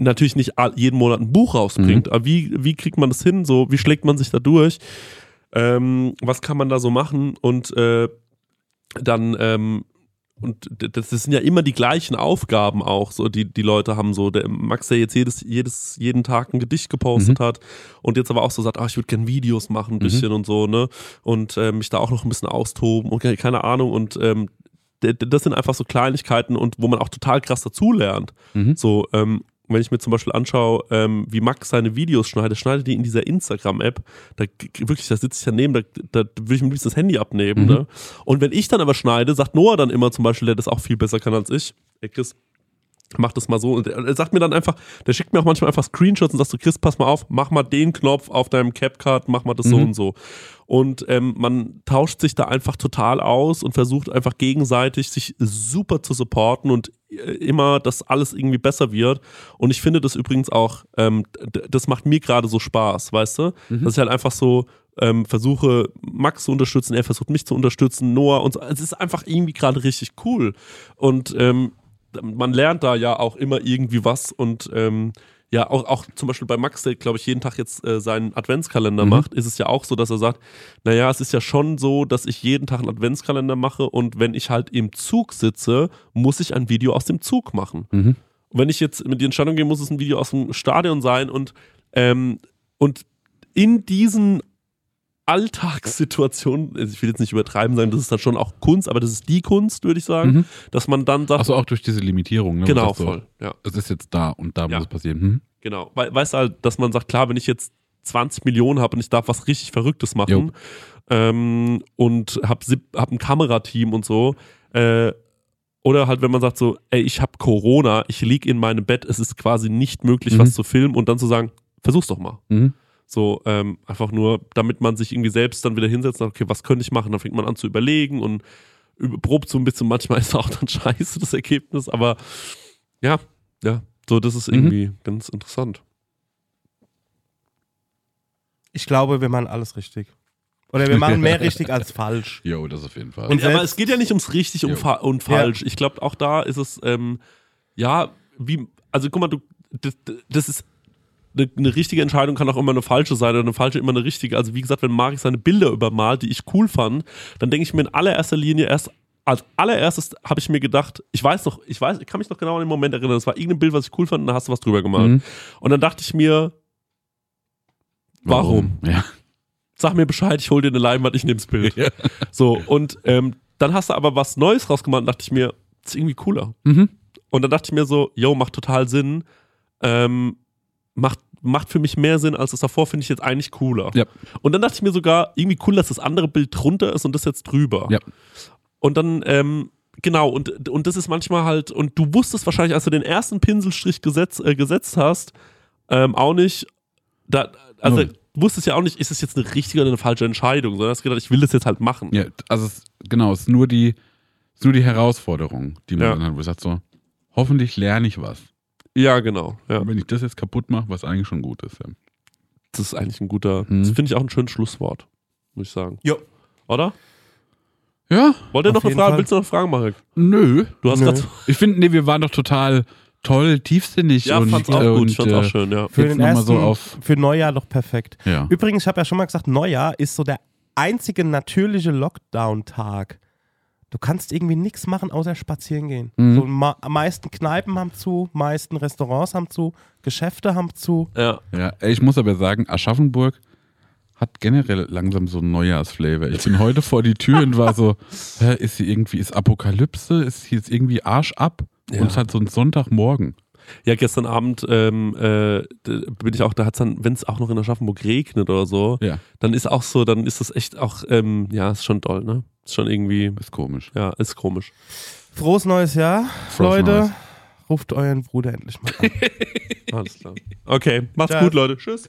natürlich nicht all- jeden Monat ein Buch rausbringt, aber wie, wie kriegt man das hin, so, wie schlägt man sich da durch, ähm, was kann man da so machen? Und äh, dann ähm, und das das sind ja immer die gleichen Aufgaben auch, so die die Leute haben so der Max, der jetzt jedes jedes jeden Tag ein Gedicht gepostet hat und jetzt aber auch so sagt, ach ich würde gerne Videos machen ein bisschen und so ne? Und äh, mich da auch noch ein bisschen austoben und ke- keine Ahnung. Und ähm, das sind einfach so Kleinigkeiten und wo man auch total krass dazulernt. Mhm. So, ähm, wenn ich mir zum Beispiel anschaue, ähm, wie Max seine Videos schneidet, schneidet die in dieser Instagram-App, da wirklich, da sitze ich daneben, da, da will ich mir liebsten das Handy abnehmen. Mhm. Ne? Und wenn ich dann aber schneide, sagt Noah dann immer zum Beispiel, der das auch viel besser kann als ich, ey Chris, mach das mal so. Und er sagt mir dann einfach, der schickt mir auch manchmal einfach Screenshots und sagt so, Chris, pass mal auf, mach mal den Knopf auf deinem CapCut, mach mal das so Mhm. und so. Und ähm, man tauscht sich da einfach total aus und versucht einfach gegenseitig sich super zu supporten und immer, dass alles irgendwie besser wird. Und ich finde das übrigens auch, ähm, das macht mir gerade so Spaß, weißt du? Dass ich halt einfach so ähm, versuche, Max zu unterstützen, er versucht mich zu unterstützen, Noah und so. Es ist einfach irgendwie gerade richtig cool. Und ähm, man lernt da ja auch immer irgendwie was und ähm, ja, auch, auch zum Beispiel bei Max, der, glaube ich, jeden Tag jetzt äh, seinen Adventskalender Mhm. macht, ist es ja auch so, dass er sagt, naja, es ist ja schon so, dass ich jeden Tag einen Adventskalender mache und wenn ich halt im Zug sitze, muss ich ein Video aus dem Zug machen. Mhm. Und wenn ich jetzt mit die Entscheidung gehe, muss es ein Video aus dem Stadion sein und, ähm, und in diesen Alltagssituationen, also ich will jetzt nicht übertreiben sagen, das ist dann schon auch Kunst, aber das ist die Kunst, würde ich sagen, Mhm. dass man dann sagt, Achso, auch durch diese Limitierung. Ne? genau, Was so, voll, ja. Es ist jetzt da und da Ja. muss es passieren. Hm? Genau, weil, weißt du halt, dass man sagt, klar, wenn ich jetzt 20 Millionen habe und ich darf was richtig Verrücktes machen ähm, und habe hab ein Kamerateam und so, äh, oder halt, wenn man sagt so, ey, ich habe Corona, ich lieg in meinem Bett, es ist quasi nicht möglich, Mhm. was zu filmen und dann zu sagen, versuch's doch mal. Mhm. So, ähm, einfach nur, damit man sich irgendwie selbst dann wieder hinsetzt und sagt, okay, was könnte ich machen? Dann fängt man an zu überlegen und überprobt so ein bisschen. Manchmal ist auch dann scheiße das Ergebnis, aber ja, ja, so, das ist Mhm. irgendwie ganz interessant. Ich glaube, wir machen alles richtig. Oder wir machen mehr richtig als falsch. Jo, das auf jeden Fall. Und aber es geht ja nicht ums richtig und, fa und falsch. Ich glaube, auch da ist es, ähm, ja, wie, also guck mal, du, das, das ist eine, eine richtige Entscheidung kann auch immer eine falsche sein oder eine falsche immer eine richtige. Also wie gesagt, wenn Marek seine Bilder übermalt, die ich cool fand, dann denke ich mir in allererster Linie erst, als allererstes habe ich mir gedacht, ich weiß noch, ich weiß, ich kann mich noch genau an den Moment erinnern, das war irgendein Bild, was ich cool fand und da hast du was drüber gemalt. Mhm. Und dann dachte ich mir, warum? Ja. sag mir Bescheid, ich hol dir eine Leinwand, ich nehm's Bild. So, und ähm, dann hast du aber was Neues rausgemacht und dachte ich mir, das ist irgendwie cooler. Mhm. Und dann dachte ich mir so, yo, macht total Sinn. Ähm, macht, macht für mich mehr Sinn als das davor, finde ich jetzt eigentlich cooler. Ja. Und dann dachte ich mir sogar, irgendwie cool, dass das andere Bild drunter ist und das jetzt drüber. Ja. Und dann, ähm, genau, und, und das ist manchmal halt, und du wusstest wahrscheinlich, als du den ersten Pinselstrich gesetz, äh, gesetzt hast, ähm, auch nicht, da, also du wusstest ja auch nicht, ist es jetzt eine richtige oder eine falsche Entscheidung, sondern hast gedacht, ich will das jetzt halt machen. Ja, also es, genau, es ist nur die, es ist nur die Herausforderung, die man Ja. dann hat, wo man sagt so, hoffentlich lerne ich was. Ja, genau. Ja. Und wenn ich das jetzt kaputt mache, was eigentlich schon gut ist. Ja. Das ist eigentlich ein guter, Mhm. das finde ich auch ein schönes Schlusswort, muss ich sagen. Jo. Oder? Ja, Wollt ihr noch eine Frage? Fall. Willst du noch Fragen, Marek? nö. Du hast Nö. gerade. Ich finde, nee, wir waren doch total toll, tiefsinnig Ja, und, fand's auch äh, gut. und Ich fand's auch äh, schön, ja. Für den noch mal ersten, so auf- für Neujahr doch perfekt. Ja. Übrigens, ich habe ja schon mal gesagt, Neujahr ist so der einzige natürliche Lockdown-Tag. Du kannst irgendwie nichts machen, außer spazieren gehen. Mhm. So, ma meisten Kneipen haben zu, meisten Restaurants haben zu, Geschäfte haben zu. Ja. Ja, ey, ich muss aber sagen, Aschaffenburg hat generell langsam so einen Neujahrsflavor. Ich bin heute vor die Tür und war so, hä, ist hier irgendwie, ist Apokalypse? Ist hier jetzt irgendwie Arsch ab? Ja. Und es hat so einen Sonntagmorgen. Ja, gestern Abend ähm, äh, bin ich auch, da hat es dann, wenn es auch noch in Aschaffenburg regnet oder so, Ja, dann ist auch so, dann ist das echt auch, ähm, ja, ist schon toll, ne? Ist schon irgendwie, ist komisch. ja, ist komisch. Frohes neues Jahr, Frohes Leute. Neues. Ruft euren Bruder endlich mal an. Alles klar. Okay, macht's Ciao. gut, Leute. Tschüss.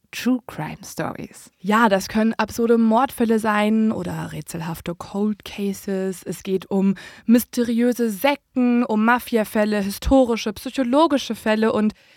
True Crime Stories. ja, das können absurde Mordfälle sein oder rätselhafte Cold Cases. Es geht um mysteriöse Sekten, um Mafiafälle, historische, psychologische Fälle und